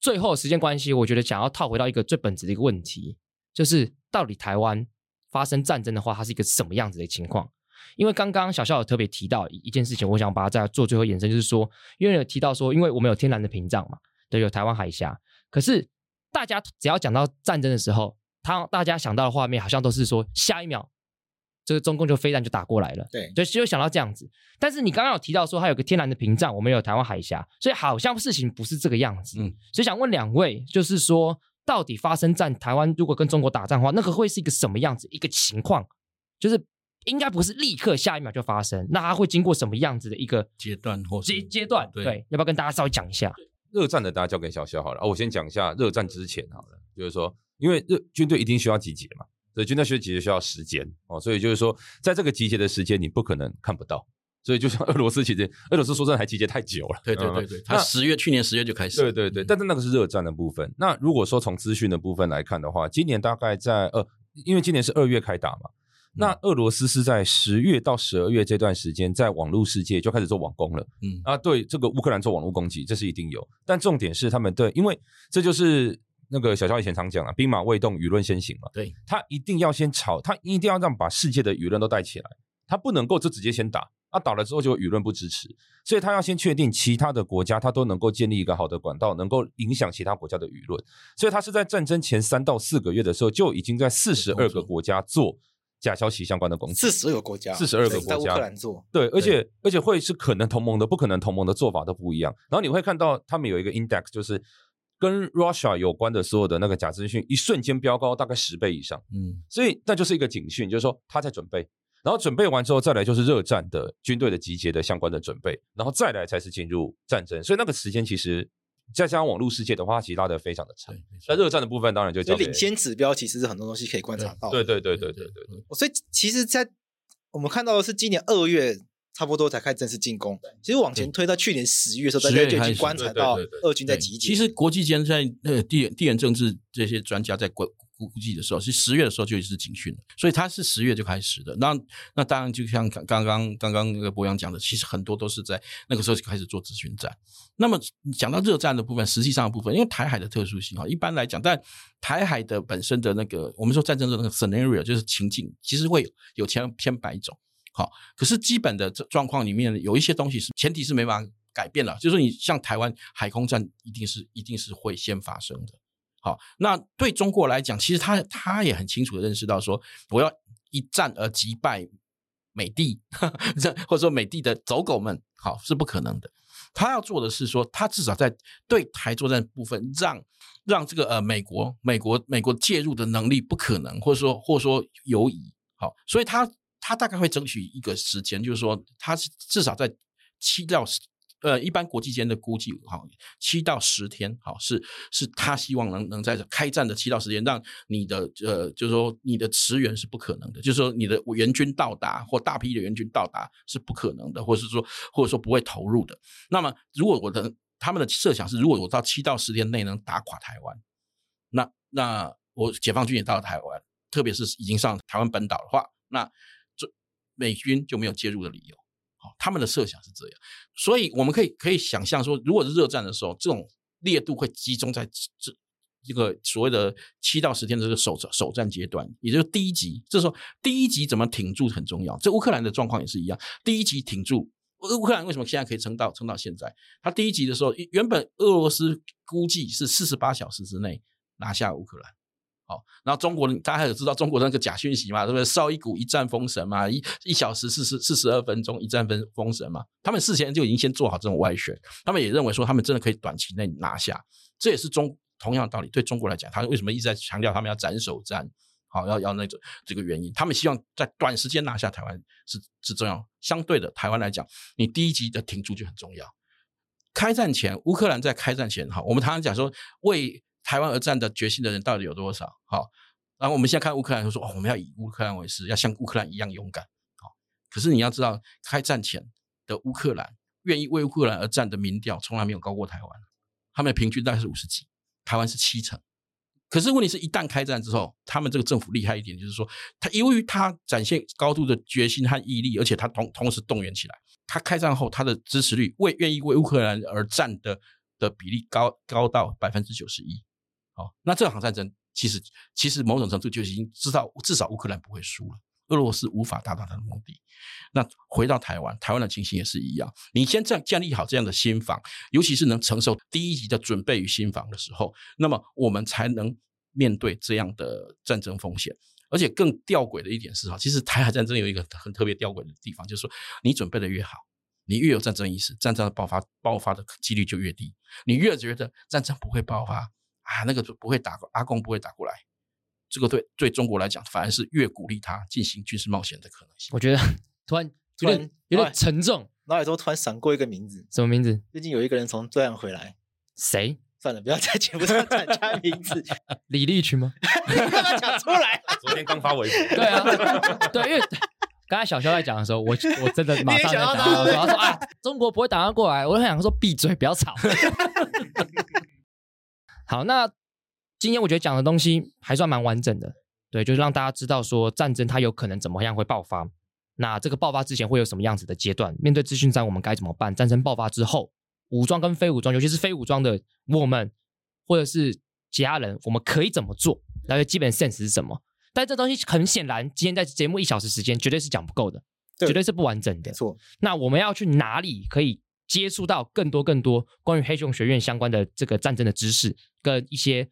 最后时间关系，我觉得想要套回到一个最本质的一个问题。就是到底台湾发生战争的话，它是一个什么样子的情况？因为刚刚小肖有特别提到一件事情，我想把它再做最后延伸，就是说，因为有提到说，因为我们有天然的屏障嘛，对，有台湾海峡。可是大家只要讲到战争的时候，他大家想到的画面好像都是说，下一秒这个中共就飞弹就打过来了，对，就就想到这样子。但是你刚刚有提到说，它有个天然的屏障，我们有台湾海峡，所以好像事情不是这个样子。嗯，所以想问两位，就是说。到底发生战，台湾如果跟中国打仗的话，那个会是一个什么样子一个情况？就是应该不是立刻下一秒就发生，那它会经过什么样子的一个阶段或阶阶段？对，对，要不要跟大家稍微讲一下？热战的大家交给小肖好了啊。我先讲一下热战之前好了，就是说，因为热军队一定需要集结嘛，所以军队需要集结需要时间哦，所以就是说，在这个集结的时间，你不可能看不到。所以就像俄罗斯，其实俄罗斯说真的还集结太久了。对对对对，他十月去年十月就开始。对对对，但是那个是热战的部分。那如果说从资讯的部分来看的话，今年大概在呃，因为今年是二月开打嘛，那俄罗斯是在十月到十二月这段时间，在网络世界就开始做网攻了。嗯啊，对这个乌克兰做网络攻击，这是一定有。但重点是他们对，因为这就是那个小肖以前常讲啊，兵马未动，舆论先行嘛。对，他一定要先炒，他一定要让把世界的舆论都带起来，他不能够就直接先打。他、啊、倒了之后就舆论不支持，所以他要先确定其他的国家他都能够建立一个好的管道，能够影响其他国家的舆论。所以他是在战争前三到四个月的时候就已经在四十二个国家做假消息相关的攻击。四十二个国家，四十二个国家在乌克兰做。对，而且而且会是可能同盟的，不可能同盟的做法都不一样。然后你会看到他们有一个 index，就是跟 Russia 有关的所有的那个假资讯，一瞬间飙高大概十倍以上。嗯，所以那就是一个警讯，就是说他在准备。然后准备完之后，再来就是热战的军队的集结的相关的准备，然后再来才是进入战争。所以那个时间其实再加上网络世界的话，其实拉得非常的长。那热战的部分，当然就叫领先指标，其实是很多东西可以观察到。对对对对对对对。所以其实，在我们看到的是今年二月差不多才开始正式进攻。其实往前推到去年十月的时候，大家就已经观察到俄军在集结。其实国际间在呃地地缘政治这些专家在估估计的时候，是十月的时候就已经是警讯了，所以他是十月就开始的。那那当然就像刚刚刚刚那个博洋讲的，其实很多都是在那个时候就开始做咨询战。那么讲到热战的部分，实际上的部分，因为台海的特殊性啊，一般来讲，但台海的本身的那个我们说战争的那个 scenario 就是情境，其实会有千千百种。好，可是基本的这状况里面有一些东西是前提是没办法改变了，就是说你像台湾海空战一定是一定是会先发生的。好，那对中国来讲，其实他他也很清楚的认识到说，我要一战而击败美帝，或者说美帝的走狗们，好是不可能的。他要做的是说，他至少在对台作战部分让让这个呃美国美国美国介入的能力不可能，或者说或者说犹疑。好，所以他。他大概会争取一个时间，就是说，他是至少在七到十，呃，一般国际间的估计，哈，七到十天，好，是是他希望能能在开战的七到十天，让你的呃，就是说你的驰援是不可能的，就是说你的援军到达或大批的援军到达是不可能的，或者是说或者说不会投入的。那么，如果我的他们的设想是，如果我到七到十天内能打垮台湾，那那我解放军也到了台湾，特别是已经上台湾本岛的话，那美军就没有介入的理由，好，他们的设想是这样，所以我们可以可以想象说，如果是热战的时候，这种烈度会集中在这这个所谓的七到十天的这个首首战阶段，也就是第一集。这时候第一集怎么挺住很重要。这乌克兰的状况也是一样，第一集挺住，乌克兰为什么现在可以撑到撑到现在？他第一集的时候，原本俄罗斯估计是四十八小时之内拿下乌克兰。好，然后中国大家还有知道中国那个假讯息嘛？对不对？绍伊古一战封神嘛，一一小时四十四十二分钟一战分封神嘛。他们事前就已经先做好这种外宣，他们也认为说他们真的可以短期内拿下。这也是中同样的道理，对中国来讲，他为什么一直在强调他们要斩首战？好，要要那个这个原因，他们希望在短时间拿下台湾是是重要。相对的，台湾来讲，你第一集的挺住就很重要。开战前，乌克兰在开战前，哈，我们常常讲说为。台湾而战的决心的人到底有多少？好，然后我们现在看乌克兰，就说哦，我们要以乌克兰为师，要像乌克兰一样勇敢。好，可是你要知道，开战前的乌克兰愿意为乌克兰而战的民调从来没有高过台湾，他们的平均大概是五十几，台湾是七成。可是问题是一旦开战之后，他们这个政府厉害一点，就是说，他由于他展现高度的决心和毅力，而且他同同时动员起来，他开战后他的支持率为愿意为乌克兰而战的的比例高高到百分之九十一。哦，那这场战争其实其实某种程度就已经知道，至少乌克兰不会输了，俄罗斯无法达到他的目的。那回到台湾，台湾的情形也是一样。你先这样建立好这样的心防，尤其是能承受第一级的准备与心防的时候，那么我们才能面对这样的战争风险。而且更吊诡的一点是哈，其实台海战争有一个很特别吊诡的地方，就是说你准备的越好，你越有战争意识，战争的爆发爆发的几率就越低。你越觉得战争不会爆发。啊，那个就不会打，阿公不会打过来，这个对对中国来讲，反而是越鼓励他进行军事冒险的可能性。我觉得突然 有点有点沉重，脑海中突然闪过一个名字，什么名字？最近有一个人从对岸回来，谁？算了，不要在节目上讲他名字。李立群吗？你干嘛讲出来？昨天刚发微博。对啊，对，因为刚才小肖在讲的时候，我我真的马上想到，他说啊，中国不会打过来，我就想说闭嘴，不要吵。好，那今天我觉得讲的东西还算蛮完整的，对，就是让大家知道说战争它有可能怎么样会爆发，那这个爆发之前会有什么样子的阶段？面对资讯战我们该怎么办？战争爆发之后，武装跟非武装，尤其是非武装的我们或者是其他人，我们可以怎么做？然后基本 sense 是什么？但这东西很显然，今天在节目一小时时间绝对是讲不够的，对绝对是不完整的。错，那我们要去哪里可以？接触到更多更多关于黑熊学院相关的这个战争的知识，跟一些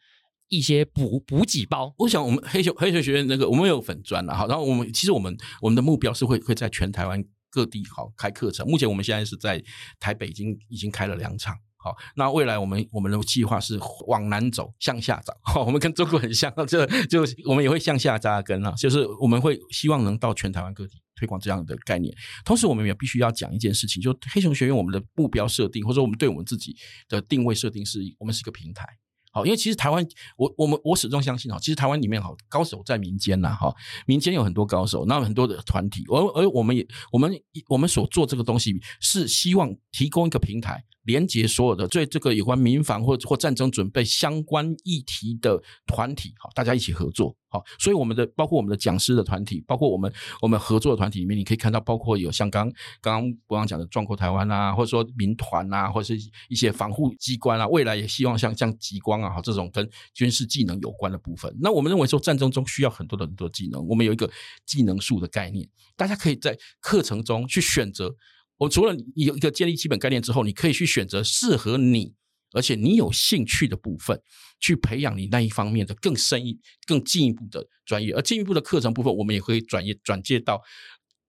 一些补补给包。我想，我们黑熊黑熊学院那个我们有粉专了哈，然后我们其实我们我们的目标是会会在全台湾各地好开课程。目前我们现在是在台北已经已经开了两场，好，那未来我们我们的计划是往南走，向下走。好，我们跟中国很像，就就我们也会向下扎根啊，就是我们会希望能到全台湾各地。推广这样的概念，同时我们也必须要讲一件事情，就黑熊学院我们的目标设定，或者我们对我们自己的定位设定是，我们是一个平台。好，因为其实台湾，我我们我始终相信哈，其实台湾里面哈，高手在民间呐哈，民间有很多高手，那很多的团体，而而我们也我们我们所做这个东西是希望提供一个平台。连接所有的对这个有关民防或或战争准备相关议题的团体，好，大家一起合作，好，所以我们的包括我们的讲师的团体，包括我们我们合作的团体里面，你可以看到，包括有像刚刚刚博洋讲的壮阔台湾啊，或者说民团啊，或者是一些防护机关啊，未来也希望像像极光啊，好这种跟军事技能有关的部分。那我们认为说战争中需要很多的很多技能，我们有一个技能树的概念，大家可以在课程中去选择。我除了有一个建立基本概念之后，你可以去选择适合你，而且你有兴趣的部分，去培养你那一方面的更深一、更进一步的专业。而进一步的课程部分，我们也会转业转介到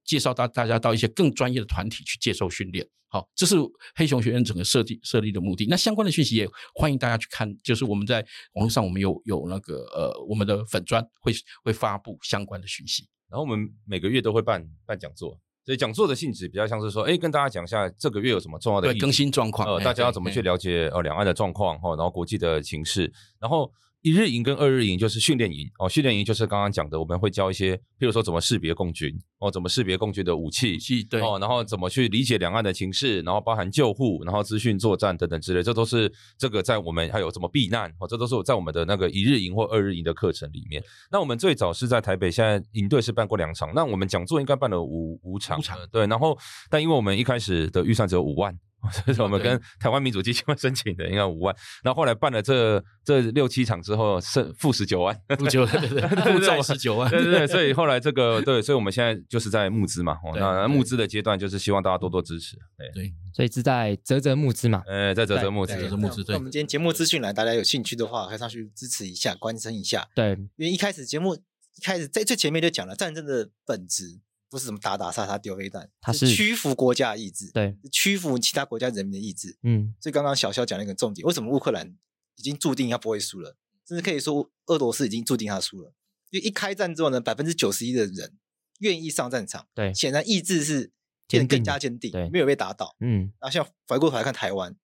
介绍到大家到一些更专业的团体去接受训练。好，这是黑熊学院整个设计设立的目的。那相关的讯息也欢迎大家去看，就是我们在网络上我们有有那个呃我们的粉专会会发布相关的讯息。然后我们每个月都会办办讲座。所以讲座的性质比较像是说，哎，跟大家讲一下这个月有什么重要的更新状况，呃，大家要怎么去了解呃两岸的状况哈，然后国际的情势，然后。一日营跟二日营就是训练营哦，训练营就是刚刚讲的，我们会教一些，譬如说怎么识别共军哦，怎么识别共军的武器，对哦，然后怎么去理解两岸的情势，然后包含救护，然后资讯作战等等之类，这都是这个在我们还有怎么避难哦，这都是在我们的那个一日营或二日营的课程里面。那我们最早是在台北，现在营队是办过两场，那我们讲座应该办了五五场，五场对，然后但因为我们一开始的预算只有五万。这是我们跟台湾民主基金会申请的，应该五万。然后后来办了这这六七场之后，剩负十九万，负九 对对对，负债十九万，对对对。所以 后来这个对，所以我们现在就是在募资嘛。那募资的阶段就是希望大家多多支持。对，所以是在泽泽募资嘛。哎，在泽泽募资，泽泽募资。对，我们今天节目资讯栏，大家有兴趣的话，可以上去支持一下，关心一下。对，因为一开始节目一开始在最前面就讲了战争的本质。不是什么打打杀杀丢飞弹，它是屈服国家意志，对，屈服其他国家人民的意志。嗯，所以刚刚小肖讲了一个重点，为什么乌克兰已经注定他不会输了，甚至可以说俄罗斯已经注定他输了。因为一开战之后呢，百分之九十一的人愿意上战场，对，显然意志是变得更加坚定，对，没有被打倒。嗯，然后像回过头来看台湾，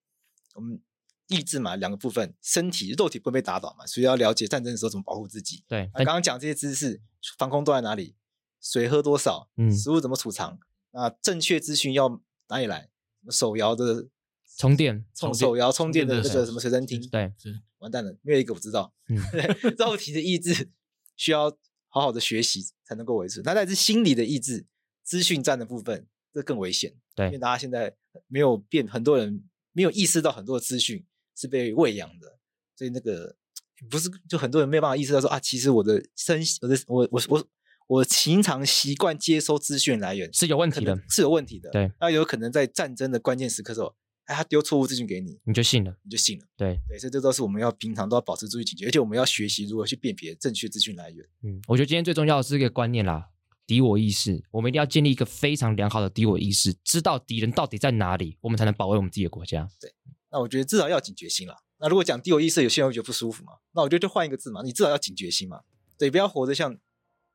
我们意志嘛，两个部分，身体肉体不会被打倒嘛，所以要了解战争的时候怎么保护自己。对，刚刚讲这些知识，防空都在哪里？水喝多少？嗯，食物怎么储藏？那正确资讯要哪里来？手摇的充电，充手摇充电的那个什么随身听？对，完蛋了，没有一个我知道。嗯，肉体的意志需要好好的学习才能够维持。那但是心理的意志，资讯站的部分，这更危险。对，因为大家现在没有变，很多人没有意识到很多的资讯是被喂养的，所以那个不是就很多人没有办法意识到说啊，其实我的身，我的我我我。我平常习惯接收资讯来源是有问题的，是有问题的。对，那有可能在战争的关键时刻时候，哎，他丢错误资讯给你，你就信了，你就信了。对对，所以这都是我们要平常都要保持注意警觉，而且我们要学习如何去辨别正确资讯来源。嗯，我觉得今天最重要的是一个观念啦，敌我意识，我们一定要建立一个非常良好的敌我意识，知道敌人到底在哪里，我们才能保卫我们自己的国家。对，那我觉得至少要警觉心啦。那如果讲敌我意识，有些人会觉得不舒服嘛，那我觉得就换一个字嘛，你至少要警觉心嘛。对，不要活得像。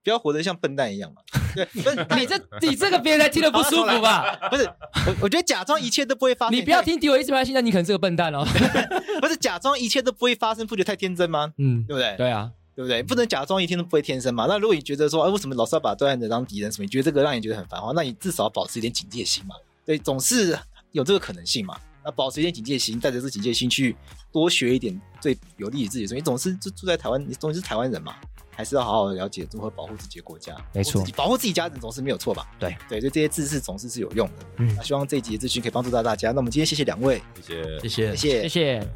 不要活得像笨蛋一样嘛！对，不是你这你这个别人才听得不舒服吧？不是，我我觉得假装一切都不会发生。你不要听敌我意识，现在你可能是个笨蛋哦。不是假装一切都不会发生，不觉得太天真吗？嗯，对不对？对啊，对不对？不能假装一天都不会天生嘛。那如果你觉得说，哎，为什么老是要把对岸的当敌人？什么？你觉得这个让你觉得很烦的话，那你至少保持一点警戒心嘛。对，总是有这个可能性嘛。那保持一点警戒心，带着这警戒心去多学一点最有利于自己的东西。你总是住住在台湾，你总是台湾人嘛。还是要好好的了解如何保护自己的国家，没错，保护自己家人总是没有错吧？对对，就这些知识总是是有用的。嗯，那希望这一集的资讯可以帮助到大家。那我们今天谢谢两位，谢谢，谢谢，谢谢，谢谢。